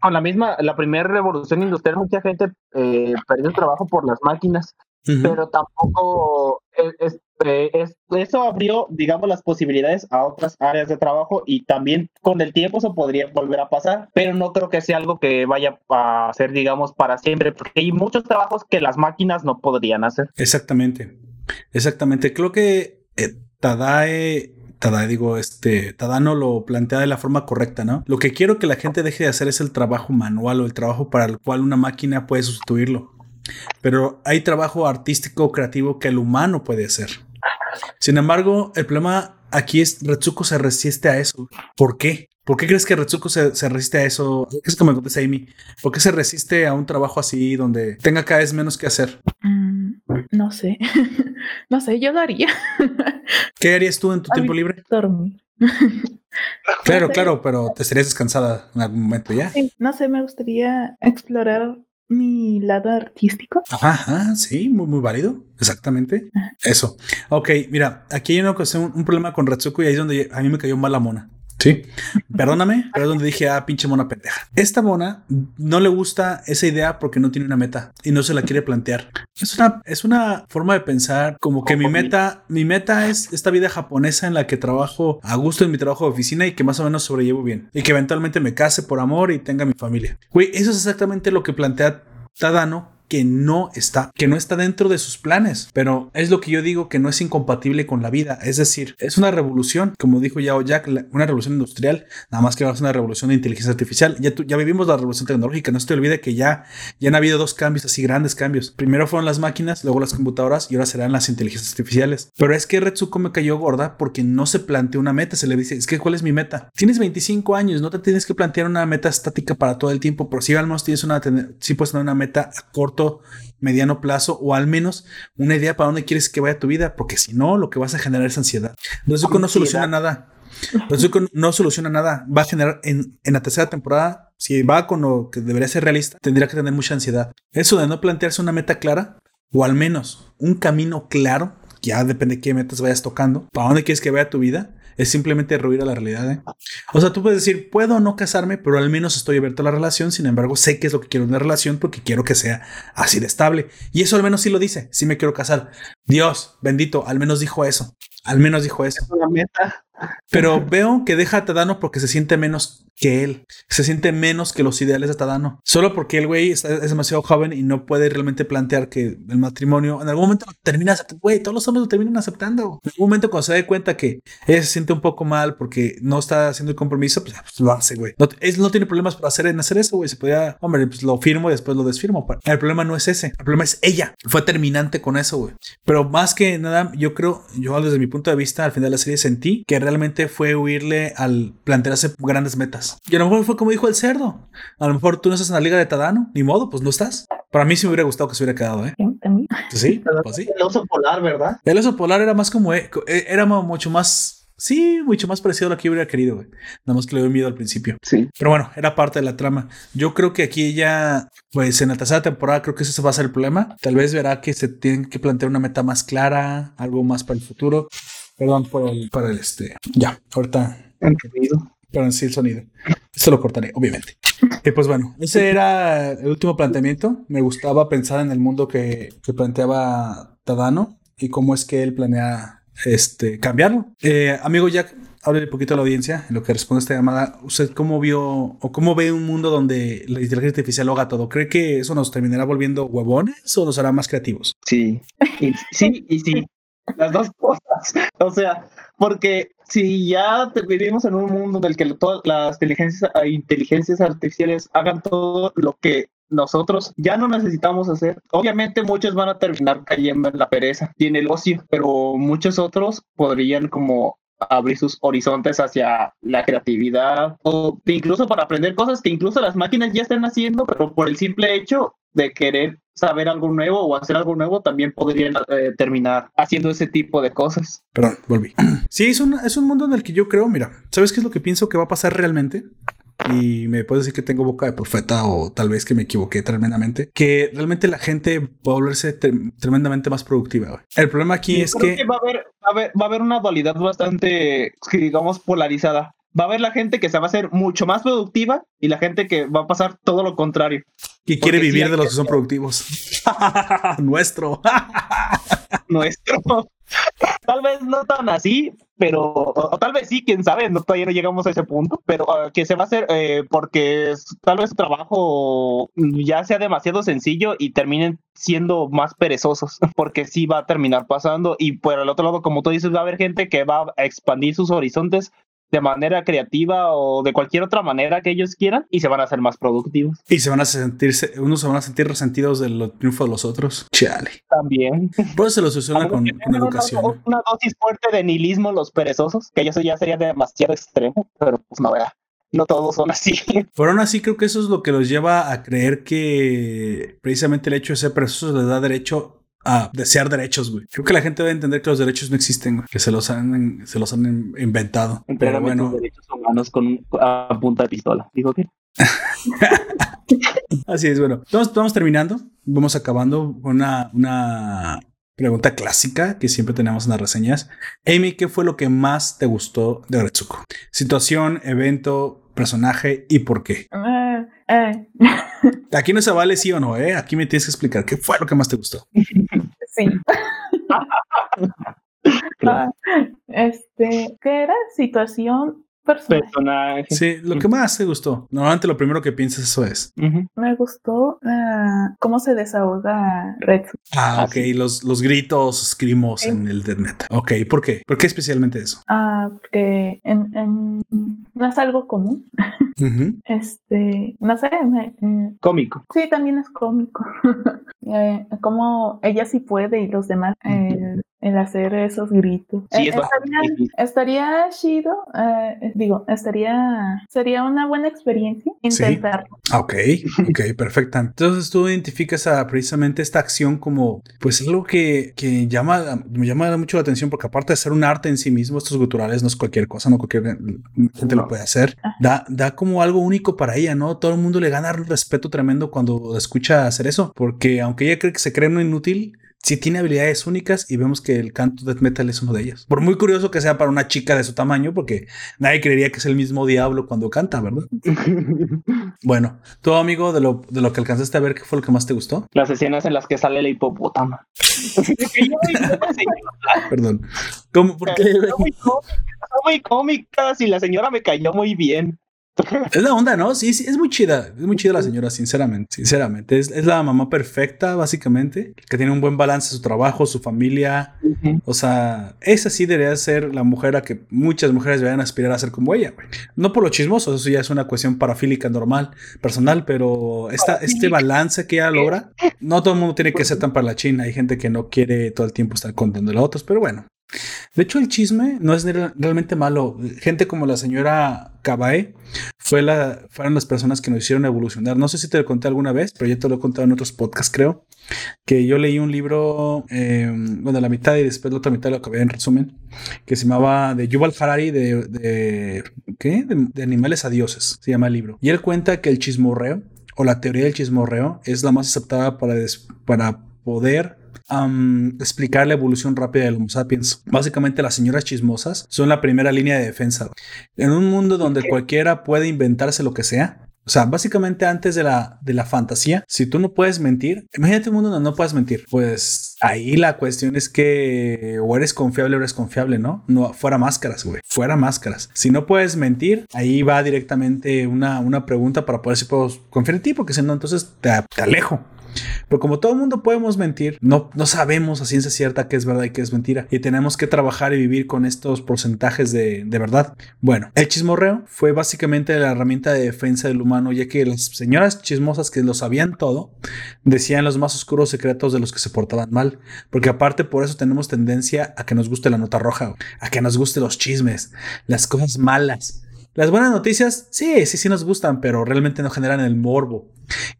con la misma, la primera revolución industrial, mucha gente eh, perdió su trabajo por las máquinas pero tampoco este, eso abrió, digamos, las posibilidades a otras áreas de trabajo y también con el tiempo eso podría volver a pasar, pero no creo que sea algo que vaya a ser, digamos, para siempre, porque hay muchos trabajos que las máquinas no podrían hacer. Exactamente, exactamente. Creo que eh, Tadae digo, este, Tadano lo plantea de la forma correcta, ¿no? Lo que quiero que la gente deje de hacer es el trabajo manual o el trabajo para el cual una máquina puede sustituirlo. Pero hay trabajo artístico creativo que el humano puede hacer. Sin embargo, el problema aquí es Retsuko se resiste a eso. ¿Por qué? ¿Por qué crees que Retsuko se, resiste a eso? Es que me contesta Amy. ¿Por qué se resiste a un trabajo así donde tenga cada vez menos que hacer? Mm, no sé. no sé, yo lo haría. ¿Qué harías tú en tu tiempo libre? Dormir. claro, claro, pero te estarías descansada en algún momento ya. no sé, me gustaría explorar mi lado artístico. Ajá, sí, muy, muy válido. Exactamente. Eso. Ok, mira, aquí hay una ocasión, un problema con Ratsuko y ahí es donde a mí me cayó mal la mona. Sí. Perdóname, pero es donde dije, ah, pinche mona pendeja. Esta mona no le gusta esa idea porque no tiene una meta y no se la quiere plantear. Es una, es una forma de pensar como que mi meta, mi meta es esta vida japonesa en la que trabajo a gusto en mi trabajo de oficina y que más o menos sobrellevo bien y que eventualmente me case por amor y tenga mi familia. Güey, eso es exactamente lo que plantea Tadano que no está, que no está dentro de sus planes. Pero es lo que yo digo que no es incompatible con la vida. Es decir, es una revolución, como dijo Yao Jack, una revolución industrial, nada más que es una revolución de inteligencia artificial. Ya, ya vivimos la revolución tecnológica. No se te olvide que ya, ya han habido dos cambios, así grandes cambios. Primero fueron las máquinas, luego las computadoras y ahora serán las inteligencias artificiales. Pero es que Retsuko me cayó gorda porque no se planteó una meta. Se le dice, es que ¿cuál es mi meta? Tienes 25 años, no te tienes que plantear una meta estática para todo el tiempo, pero si al menos tienes una, si puedes tener una meta a corto mediano plazo o al menos una idea para dónde quieres que vaya tu vida, porque si no, lo que vas a generar es ansiedad. Nezuko no soluciona nada. Nezuko no soluciona nada. Va a generar en, en, la tercera temporada, si va con lo que debería ser realista, tendría que tener mucha ansiedad. Eso de no plantearse una meta clara o al menos un camino claro, ya depende de qué metas vayas tocando, para dónde quieres que vaya tu vida, es simplemente ruir a la realidad. ¿eh? O sea, tú puedes decir, puedo no casarme, pero al menos estoy abierto a la relación. Sin embargo, sé que es lo que quiero en una relación porque quiero que sea así de estable. Y eso al menos sí lo dice. Sí me quiero casar. Dios bendito, al menos dijo eso. Al menos dijo eso. Pero veo que deja a Tadano porque se siente menos que él. Se siente menos que los ideales de Tadano. Solo porque el güey es, demasiado joven y no puede realmente plantear que el matrimonio en algún momento termina aceptando. Güey, todos los hombres lo terminan aceptando. En algún momento cuando se da cuenta que ella se siente un poco mal porque no está haciendo el compromiso, pues, pues lo hace, güey. No, no tiene problemas para hacer en hacer eso, güey. Se podía, hombre, pues lo firmo y después lo desfirmo. El problema no es ese. El problema es ella. Fue terminante con eso, güey. Pero más que nada, yo creo, yo desde mi punto de vista, al final de la serie sentí que realmente fue huirle al plantearse grandes metas. Y a lo mejor fue como dijo el cerdo. A lo mejor tú no estás en la liga de Tadano, ni modo, pues no estás. Para mí sí me hubiera gustado que se hubiera quedado, ¿eh? Sí, pues sí. El oso polar, ¿verdad? El oso polar era más como, eh, eh, era mucho más Sí, mucho más parecido a lo que yo hubiera querido, güey. Nada más que le doy miedo al principio. Sí. Pero bueno, era parte de la trama. Yo creo que aquí ella, pues en la tercera temporada, creo que ese va a ser el problema. Tal vez verá que se tiene que plantear una meta más clara, algo más para el futuro. Perdón por el, para el este. Ya, ahorita. Entendido. Perdón, sí, el sonido. Esto lo cortaré, obviamente. Y pues bueno, ese era el último planteamiento. Me gustaba pensar en el mundo que, que planteaba Tadano y cómo es que él planea este, cambiarlo. Eh, amigo Jack, hable un poquito a la audiencia en lo que responde esta llamada. ¿Usted cómo vio o cómo ve un mundo donde la inteligencia artificial lo haga todo? ¿Cree que eso nos terminará volviendo huevones o nos hará más creativos? Sí, sí y sí. Las dos cosas. O sea, porque si ya vivimos en un mundo en el que todas las inteligencias, inteligencias artificiales hagan todo lo que nosotros ya no necesitamos hacer. Obviamente muchos van a terminar cayendo en la pereza y en el ocio, pero muchos otros podrían como abrir sus horizontes hacia la creatividad o incluso para aprender cosas que incluso las máquinas ya están haciendo, pero por el simple hecho de querer saber algo nuevo o hacer algo nuevo, también podrían eh, terminar haciendo ese tipo de cosas. Perdón, volví. Sí, es un, es un mundo en el que yo creo, mira, ¿sabes qué es lo que pienso que va a pasar realmente? Y me puedes decir que tengo boca de profeta o tal vez que me equivoqué tremendamente, que realmente la gente va a volverse tremendamente más productiva. El problema aquí es que... va, a haber, va, a haber, una dualidad bastante, digamos, polarizada. Va a haber la gente que se va a hacer mucho más productiva y la gente que va a pasar todo lo contrario. Que quiere vivir de los que son productivos. Nuestro. nuestro. Tal vez no tan así, pero o, tal vez sí, quién sabe, no, todavía no llegamos a ese punto, pero ah, que se va a hacer eh, porque tal vez su trabajo ya sea demasiado sencillo y terminen siendo más perezosos, porque sí va a terminar pasando y por el otro lado, como tú dices, va a haber gente que va a expandir sus horizontes de manera creativa o de cualquier otra manera que ellos quieran y se van a hacer más productivos. Y se van a sentirse, unos se van a sentir resentidos del triunfo de los otros. Chale. También. Pues se lo soluciona con, educación. Una, dosis fuerte de nihilismo los perezosos, que eso ya sería demasiado extremo, pero pues no vea. No todos son así. Pero aún así creo que eso es lo que los lleva a creer que precisamente el hecho de ser perezosos les da derecho a desear derechos, güey. Creo que la gente debe entender que los derechos no existen, güey, que se los han, se los han inventado. Pero bueno. derechos humanos con a punta de pistola. Digo que. Así es, bueno. Estamos, vamos terminando. Vamos acabando con una, una pregunta clásica que siempre tenemos en las reseñas. Amy, ¿qué fue lo que más te gustó de Retsuko? Situación, evento, personaje y por qué. Uh, Aquí no se vale sí o no, ¿eh? Aquí me tienes que explicar qué fue lo que más te gustó. Sí. Ah, este, ¿qué era? Situación personaje. Sí, lo que más te gustó. Normalmente lo primero que piensas eso es. Me gustó uh, cómo se desahoga Red. Ah, ok. Los, los gritos, escrimos en el Deadnet. Ok, ¿por qué? ¿Por qué especialmente eso? Ah, porque en, en... no es algo común. Este, no sé. Eh, cómico. Sí, también es cómico. eh, como ella sí puede y los demás el hacer esos gritos. Sí, eh, estaría, chido, eh, digo, estaría, sería una buena experiencia intentarlo. Ah, ok, ok, perfecta. Entonces tú identificas a precisamente esta acción como, pues algo que, que llama, me llama mucho la atención porque aparte de ser un arte en sí mismo, estos guturales no es cualquier cosa, no cualquier gente lo puede hacer. Da, da como algo único para ella, ¿no? Todo el mundo le gana un respeto tremendo cuando escucha hacer eso, porque aunque ella cree que se cree no inútil, sí tiene habilidades únicas y vemos que el canto death metal es uno de ellas. Por muy curioso que sea para una chica de su tamaño, porque nadie creería que es el mismo diablo cuando canta, ¿verdad? bueno, tu amigo, de lo, de lo que alcanzaste a ver, ¿qué fue lo que más te gustó? Las escenas en las que sale la hipopótama. Perdón. ¿Cómo? ¿Por qué? Son muy cómicas y la señora me cayó muy bien. Es la onda, ¿no? Sí, sí, es muy chida. Es muy chida la señora, sinceramente. Sinceramente. Es, la mamá perfecta, básicamente. Que tiene un buen balance su trabajo, su familia. O sea, esa sí debería ser la mujer a que muchas mujeres deberían aspirar a ser como ella, No por lo chismoso, eso ya es una cuestión parafílica normal, personal, pero esta, este balance que ella logra, no todo el mundo tiene que ser tan para la china. Hay gente que no quiere todo el tiempo estar contando a otros, pero bueno. De hecho, el chisme no es realmente malo. Gente como la señora Cabae fue la, fueron las personas que nos hicieron evolucionar. No sé si te lo conté alguna vez, pero ya te lo he contado en otros podcasts, creo. Que yo leí un libro, em, bueno, la mitad y después la otra mitad lo acabé en resumen, que se llamaba de Yuval Harari de, ¿qué? De, animales a dioses, se llama el libro. Y él cuenta que el chismorreo o la teoría del chismorreo es la más aceptada para, para poder explicar la evolución rápida del Homo sapiens. Básicamente las señoras chismosas son la primera línea de defensa. En un mundo donde cualquiera puede inventarse lo que sea, o sea, básicamente antes de la, de la fantasía, si tú no puedes mentir, imagínate un mundo donde no puedes mentir. Pues ahí la cuestión es que o eres confiable o eres confiable, ¿no? No, fuera máscaras, güey. Fuera máscaras. Si no puedes mentir, ahí va directamente una, una pregunta para poder si puedo confiar en ti, porque si no, entonces te alejo. Pero como todo mundo podemos mentir, no, no sabemos a ciencia cierta qué es verdad y qué es mentira. Y tenemos que trabajar y vivir con estos porcentajes de, de verdad. Bueno, el chismorreo fue básicamente la herramienta de defensa del humano, ya que las señoras chismosas que lo sabían todo, decían los más oscuros secretos de los que se portaban mal. Porque aparte por eso tenemos tendencia a que nos guste la nota roja, a que nos guste los chismes, las cosas malas. Las buenas noticias, sí, sí, sí nos gustan, pero realmente no generan el morbo.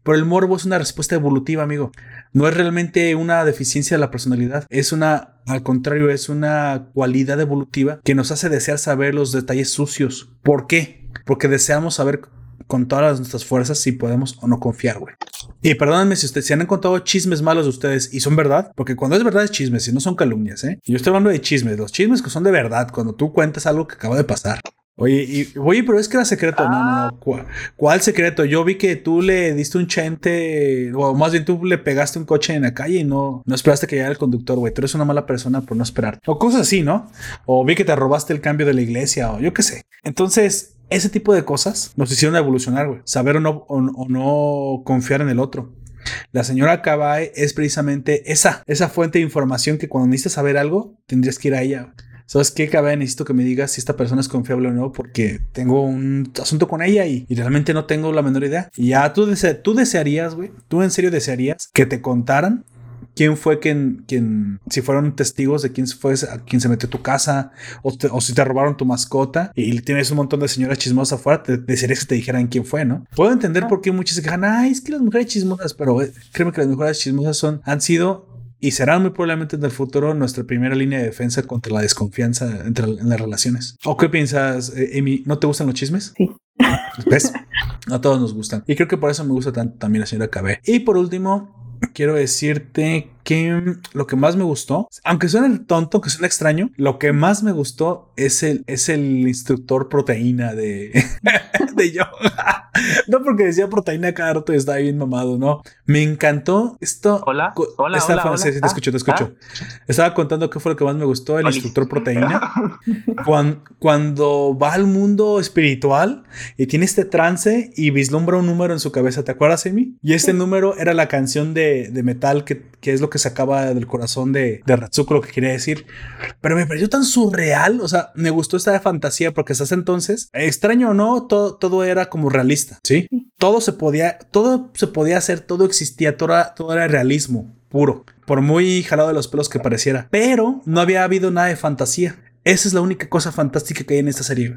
Pero el morbo es una respuesta evolutiva, amigo. No es realmente una deficiencia de la personalidad. Es una, al contrario, es una cualidad evolutiva que nos hace desear saber los detalles sucios. ¿Por qué? Porque deseamos saber con todas nuestras fuerzas si podemos o no confiar, güey. Y perdónenme si ustedes se han contado chismes malos de ustedes y son verdad, porque cuando es verdad es chismes y no son calumnias, ¿eh? Yo estoy hablando de chismes, los chismes que son de verdad, cuando tú cuentas algo que acaba de pasar. Oye, y, oye, pero es que era secreto. No, no, no. Ah. ¿Cuál, secreto? Yo vi que tú le diste un chente, o más bien tú le pegaste un coche en la calle y no, no esperaste que llegara el conductor, güey. Tú eres una mala persona por no esperar. O cosas así, ¿no? O vi que te robaste el cambio de la iglesia, o yo qué sé. Entonces, ese tipo de cosas nos hicieron evolucionar, güey. Saber o no, o, no confiar en el otro. La señora Cabae es precisamente esa, esa fuente de información que cuando necesitas saber algo, tendrías que ir a ella. ¿Sabes qué, cabrón? Necesito que me digas si esta persona es confiable o no, porque tengo un asunto con ella y, realmente no tengo la menor idea. Y ya tú, tú desearías, güey, tú en serio desearías que te contaran quién fue quien, quien, si fueron testigos de quién fue a quien se metió a tu casa o, si te robaron tu mascota y tienes un montón de señoras chismosas afuera, te desearías que te dijeran quién fue, ¿no? Puedo entender por qué muchos se quejan, ay, es que las mujeres chismosas, pero eh, créeme que las mujeres chismosas son, han sido y serán muy probablemente en el futuro nuestra primera línea de defensa contra la desconfianza entre en las relaciones. ¿O qué piensas, eh, Amy? ¿No te gustan los chismes? Sí. ¿Ves? A todos nos gustan. Y creo que por eso me gusta tanto también la señora KB. Y por último, quiero decirte que lo que más me gustó, aunque suene tonto, que suene extraño, lo que más me gustó es el, es el instructor proteína de, de yoga. no porque decía proteína cada rato y estaba bien mamado, no. Me encantó esto. Hola, hola, hola, te escucho, te escucho. Ah. Estaba contando qué fue lo que más me gustó, el instructor proteína. cuando, cuando va al mundo espiritual y tiene este trance y vislumbra un número en su cabeza, ¿te acuerdas, Amy? Y este número era la canción de, de metal que, que es lo que sacaba del corazón de, de Ratsuko, lo que quería decir. Pero me pareció tan surreal, o sea, me gustó esta fantasía porque hasta entonces, extraño o no, todo, todo era como realista, ¿sí? Todo se podía, todo se podía hacer, todo existía, todo era, todo era realismo puro, por muy jalado de los pelos que pareciera. Pero no había habido nada de fantasía. Esa es la única cosa fantástica que hay en esta serie.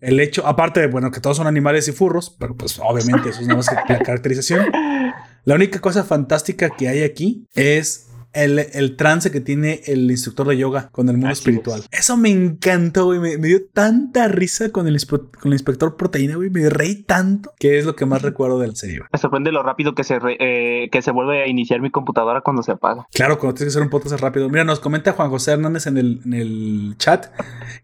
El hecho, aparte de, bueno, que todos son animales y furros, pero pues obviamente eso es nada más que la caracterización. La única cosa fantástica que hay aquí es el, trance que tiene el instructor de yoga con el mundo espiritual. Eso me encantó, güey. Me, dio tanta risa con el, con el inspector proteína, güey. Me reí tanto que es lo que más recuerdo de la serie. Me sorprende lo rápido que se, eh, que se vuelve a iniciar mi computadora cuando se apaga. Claro, cuando tienes que hacer un podcast rápido. Mira, nos comenta Juan José Hernández en el, en el chat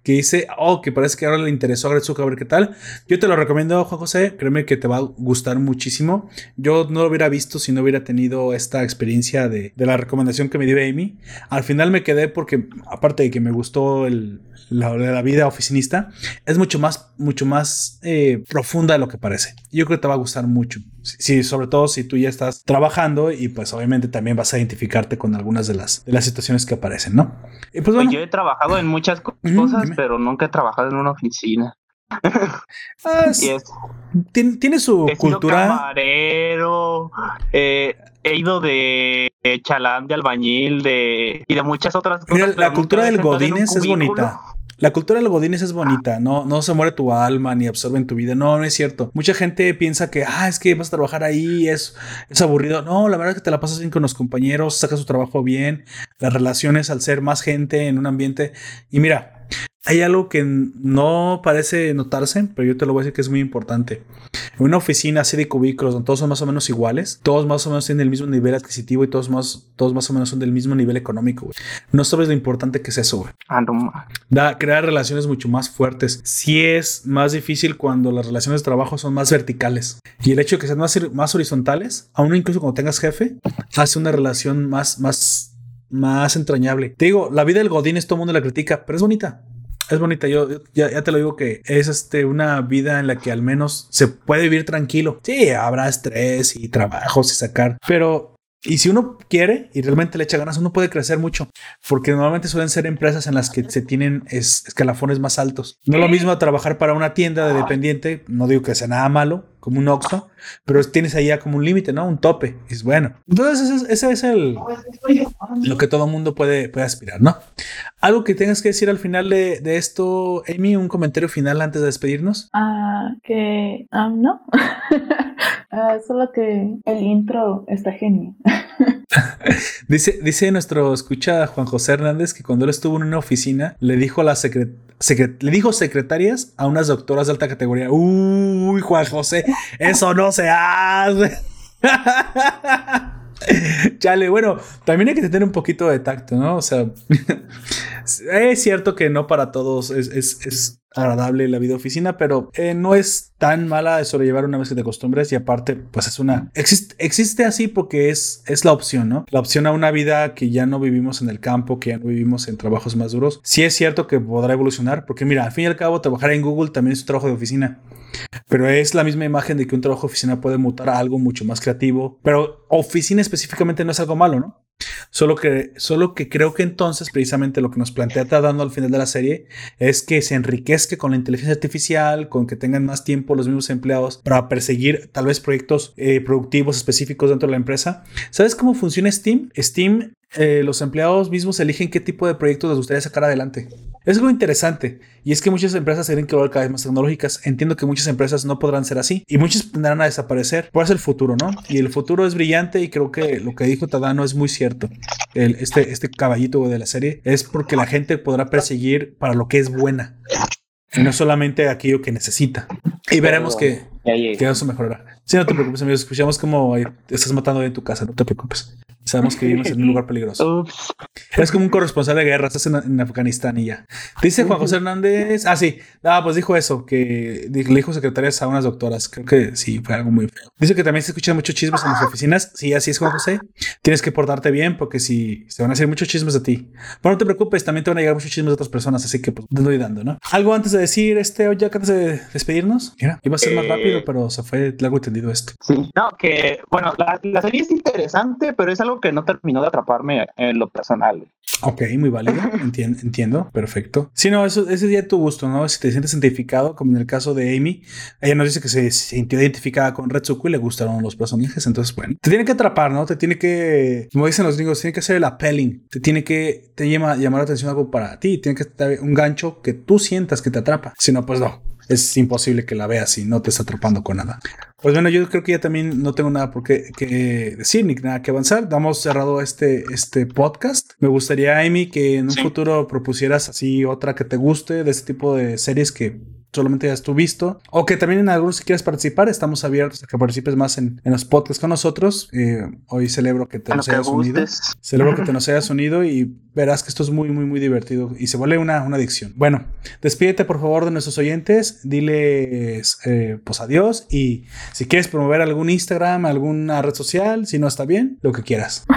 que dice, oh, que parece que ahora le interesó a Gretsuka a ver qué tal. Yo te lo recomiendo, Juan José. Créeme que te va a gustar muchísimo. Yo no lo hubiera visto si no hubiera tenido esta experiencia de, de la recomendación que me dio Amy. Al final me quedé porque, aparte de que me gustó el, la, la vida oficinista, es mucho más, mucho más eh, profunda de lo que parece. Yo creo que te va a gustar mucho. Sí, sobre todo si tú ya estás trabajando y pues obviamente también vas a identificarte con algunas de las, de las situaciones que aparecen, ¿no? Y pues, bueno, yo he trabajado en muchas cosas, pero nunca he trabajado en una oficina. Ah, tiene, su cultura. Camarero, eh, he ido de chalán, de albañil, de y de muchas otras cosas. Mira, la cultura del Godines es bonita. La cultura del Godines es bonita, no, no se muere tu alma ni absorbe en tu vida. No, no es cierto. Mucha gente piensa que, ah, es que vas a trabajar ahí, es, es aburrido. No, la verdad es que te la pasas bien con los compañeros, sacas su trabajo bien, las relaciones al ser más gente en un ambiente. Y mira, hay algo que no parece notarse, pero yo te lo voy a decir que es muy importante. En una oficina así de cubículos donde todos son más o menos iguales, todos más o menos tienen el mismo nivel adquisitivo y todos más, todos más o menos son del mismo nivel económico, No sabes lo importante que es eso, güey. Ah, no. Da, crear relaciones mucho más fuertes. Sí es más difícil cuando las relaciones de trabajo son más verticales. Y el hecho de que sean más, más horizontales, aún incluso cuando tengas jefe, hace una relación más, más, más entrañable. Te digo, la vida del Godín es todo el mundo la critica, pero es bonita es bonita. Yo ya, te lo digo que es este, una vida en la que al menos se puede vivir tranquilo. Sí, habrá estrés y trabajos y sacar, pero y si uno quiere y realmente le echa ganas, uno puede crecer mucho, porque normalmente suelen ser empresas en las que se tienen escalafones más altos. No es lo mismo trabajar para una tienda de dependiente, no digo que sea nada malo, como un Oxxo, pero tienes ahí ya como un límite, ¿no? Un tope. Y es bueno. Entonces, ese, es el lo que todo mundo puede, puede aspirar, ¿no? Algo que tengas que decir al final de, esto, Amy, un comentario final antes de despedirnos. Ah, que um, no. Ah, solo que el intro está genial. dice, dice nuestro escucha Juan José Hernández que cuando él estuvo en una oficina le dijo a la secretaria le dijo secretarias a unas doctoras de alta categoría. Uy, Juan José, eso no se hace. Chale, bueno, también hay que tener un poquito de tacto, ¿no? O sea, es cierto que no para todos es, agradable la vida oficina, pero eh, no es tan mala de sobrellevar una vez que te acostumbres y aparte, pues es una... Existe, existe así porque es, es la opción, ¿no? La opción a una vida que ya no vivimos en el campo, que ya no vivimos en trabajos más duros. Sí es cierto que podrá evolucionar, porque mira, al fin y al cabo, trabajar en Google también es un trabajo de oficina. Pero es la misma imagen de que un trabajo de oficina puede mutar a algo mucho más creativo. Pero oficina específicamente no es algo malo, ¿no? Solo que, solo que creo que entonces, precisamente lo que nos plantea dando al final de la serie es que se enriquezca con la inteligencia artificial, con que tengan más tiempo los mismos empleados para perseguir tal vez proyectos eh, productivos específicos dentro de la empresa. ¿Sabes cómo funciona Steam? Steam eh, los empleados mismos eligen qué tipo de proyectos les gustaría sacar adelante. Es algo interesante y es que muchas empresas se quieren que cada vez más tecnológicas. Entiendo que muchas empresas no podrán ser así y muchas tendrán a desaparecer. Por eso el futuro, ¿no? Y el futuro es brillante y creo que lo que dijo Tadano es muy cierto. El, este, este caballito de la serie es porque la gente podrá perseguir para lo que es buena y no solamente aquello que necesita. Y veremos que, que eso mejorará. Si no te preocupes, amigos, escuchamos como estás matando en tu casa, no te preocupes. Sabemos que vivimos en un lugar peligroso. Es como un corresponsal de guerra, estás en, Afganistán y ya. Dice Juan José Hernández. Ah, sí. Ah, pues dijo eso, que le dijo secretarias a unas doctoras. Creo que sí, fue algo muy feo. Dice que también se escuchan muchos chismes en las oficinas. Sí, así es, Juan José. Tienes que portarte bien porque si se van a hacer muchos chismes de ti. Pero no te preocupes, también te van a llegar muchos chismes de otras personas, así que pues estoy dando, ¿no? Algo antes de decir, este, ya antes de despedirnos. Mira, iba a ser más rápido, eh, pero se fue largo entendido esto. Sí, no, que bueno, la, la serie es interesante, pero es algo que no terminó de atraparme en lo personal. Ok, muy válido, entiendo, entiendo, perfecto. Sí, no, eso, ese día tu gusto, ¿no? Si te sientes identificado, como en el caso de Amy, ella nos dice que se, sintió identificada con Retsuko y le gustaron los personajes, entonces, bueno, te tiene que atrapar, ¿no? Te tiene que, como dicen los gringos, tiene que hacer el appealing, te tiene que, te llama, llamar la atención algo para ti, tiene que estar un gancho que tú sientas que te atrapa, si no, pues no, es imposible que la veas y no te está atrapando con nada. Pues bueno, yo creo que ya también no tengo nada por qué que decir ni nada que avanzar. Damos cerrado este, este podcast. Me gustaría, Amy, que en un futuro propusieras así otra que te guste de este tipo de series que solamente ya tú visto, o que también en algunos si quieres participar, estamos abiertos a que participes más en, los podcasts con nosotros. Eh, hoy celebro que te nos hayas unido. Celebro que te nos hayas unido y verás que esto es muy, muy, muy divertido y se vuelve una, una adicción. Bueno, despídete por favor de nuestros oyentes, diles eh, pues adiós y si quieres promover algún Instagram, alguna red social, si no está bien, lo que quieras.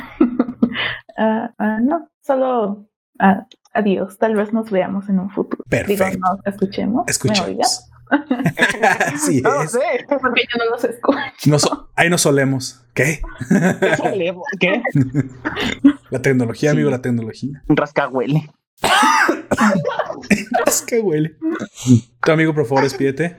Ah, ah, no, solo ah, adiós. Tal vez nos veamos en un futuro. Perfecto. Digo, nos escuchemos. Escuchemos. sí, no es. sé, porque yo no los escucho. ahí nos solemos. ¿Qué? ¿Qué solemos? ¿Qué? La tecnología, amigo, la tecnología. Un rascahuele. rascahuele. Tu amigo, por favor, despídete.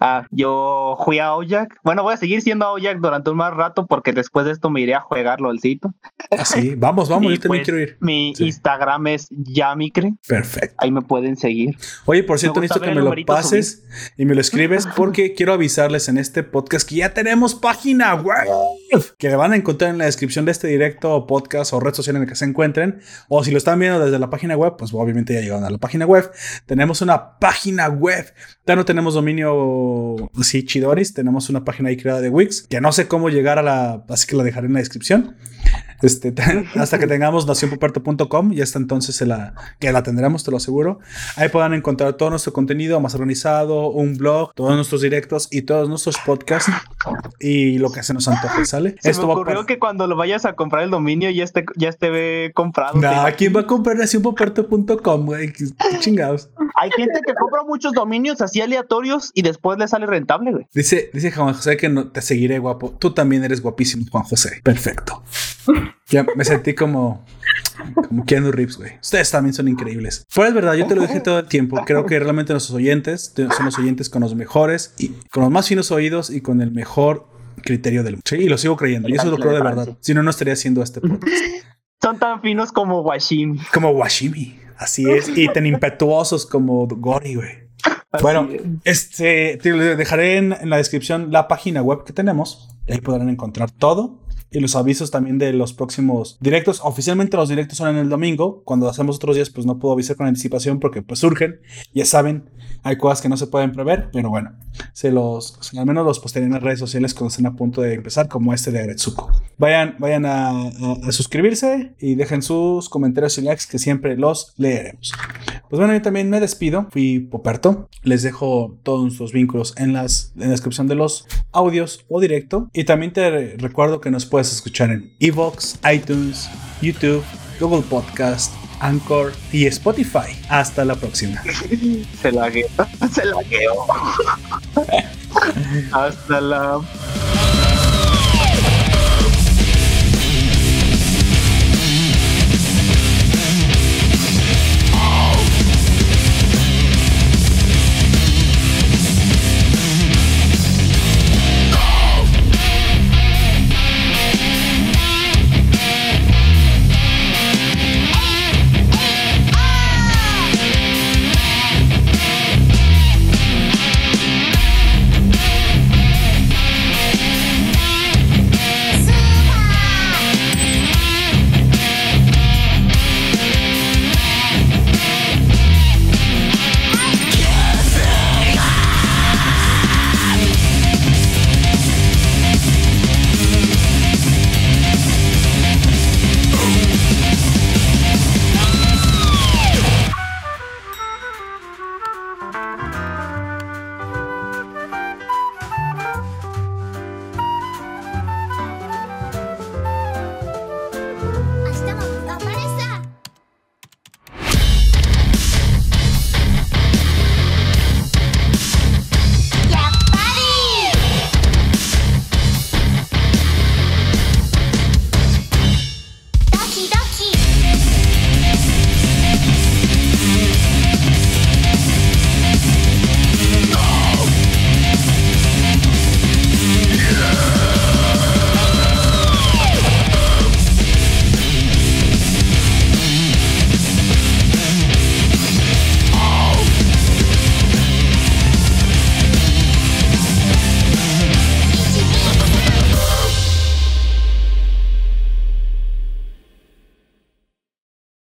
Ah, yo fui a Ojak. Bueno, voy a seguir siendo Ojak durante un más rato porque después de esto me iré a jugar LOLcito. Ah, sí, vamos, vamos, yo también pues, quiero ir. Mi Instagram es Yamicre. Perfecto. Ahí me pueden seguir. Oye, por cierto, necesito que me lo pases y me lo escribes porque quiero avisarles en este podcast que ya tenemos página web que van a encontrar en la descripción de este directo podcast o red social en el que se encuentren. O si lo están viendo desde la página web, pues obviamente ya llegaron a la página web. Tenemos una página web. Ya no tenemos dominio sí, Chidoris. Tenemos una página ahí creada de Wix que no sé cómo llegar a la, así que la dejaré en la descripción. Este, hasta que tengamos nacionpoperto.com y hasta entonces se la, que la tendremos, te lo aseguro. Ahí podrán encontrar todo nuestro contenido más organizado, un blog, todos nuestros directos y todos nuestros podcasts y lo que se nos antoje, ¿sale? Se Esto me ocurrió que cuando lo vayas a comprar el dominio ya esté, ya esté comprado. Nah, ¿quién va a comprar nacionpoperto.com, güey? chingados. Hay gente que compra muchos dominios así aleatorios y después le sale rentable, güey. Dice, dice Juan José que no te seguiré, guapo. Tú también eres guapísimo, Juan José. Perfecto. Ya me sentí como, como Keanu Reeves, güey. Ustedes también son increíbles. Pues es verdad, yo te lo dije todo el tiempo. Creo que realmente nuestros oyentes son los oyentes con los mejores y con los más finos oídos y con el mejor criterio del mundo. Sí, y lo sigo creyendo. Y eso lo creo de verdad. Si no, no estaría haciendo este podcast. Son tan finos como Washimi. Como Washimi. Así es. Y tan impetuosos como Gori, güey. Bueno, este, te dejaré en, en la descripción la página web que tenemos. Ahí podrán encontrar todo y los avisos también de los próximos directos. Oficialmente los directos son en el domingo. Cuando hacemos otros días, pues no puedo avisar con anticipación porque pues surgen. Ya saben, hay cosas que no se pueden prever, pero bueno, se los, al menos los postearé en las redes sociales cuando estén a punto de empezar, como este de Agretsuko. Vayan, vayan a, suscribirse y dejen sus comentarios y likes que siempre los leeremos. Pues bueno, yo también me despido. Fui Poperto. Les dejo todos nuestros vínculos en, las, en la descripción de los audios o directo. Y también te recuerdo que nos puedes escuchar en Evox, iTunes, YouTube, Google Podcast, Anchor y Spotify. Hasta la próxima. Se la Se la Hasta la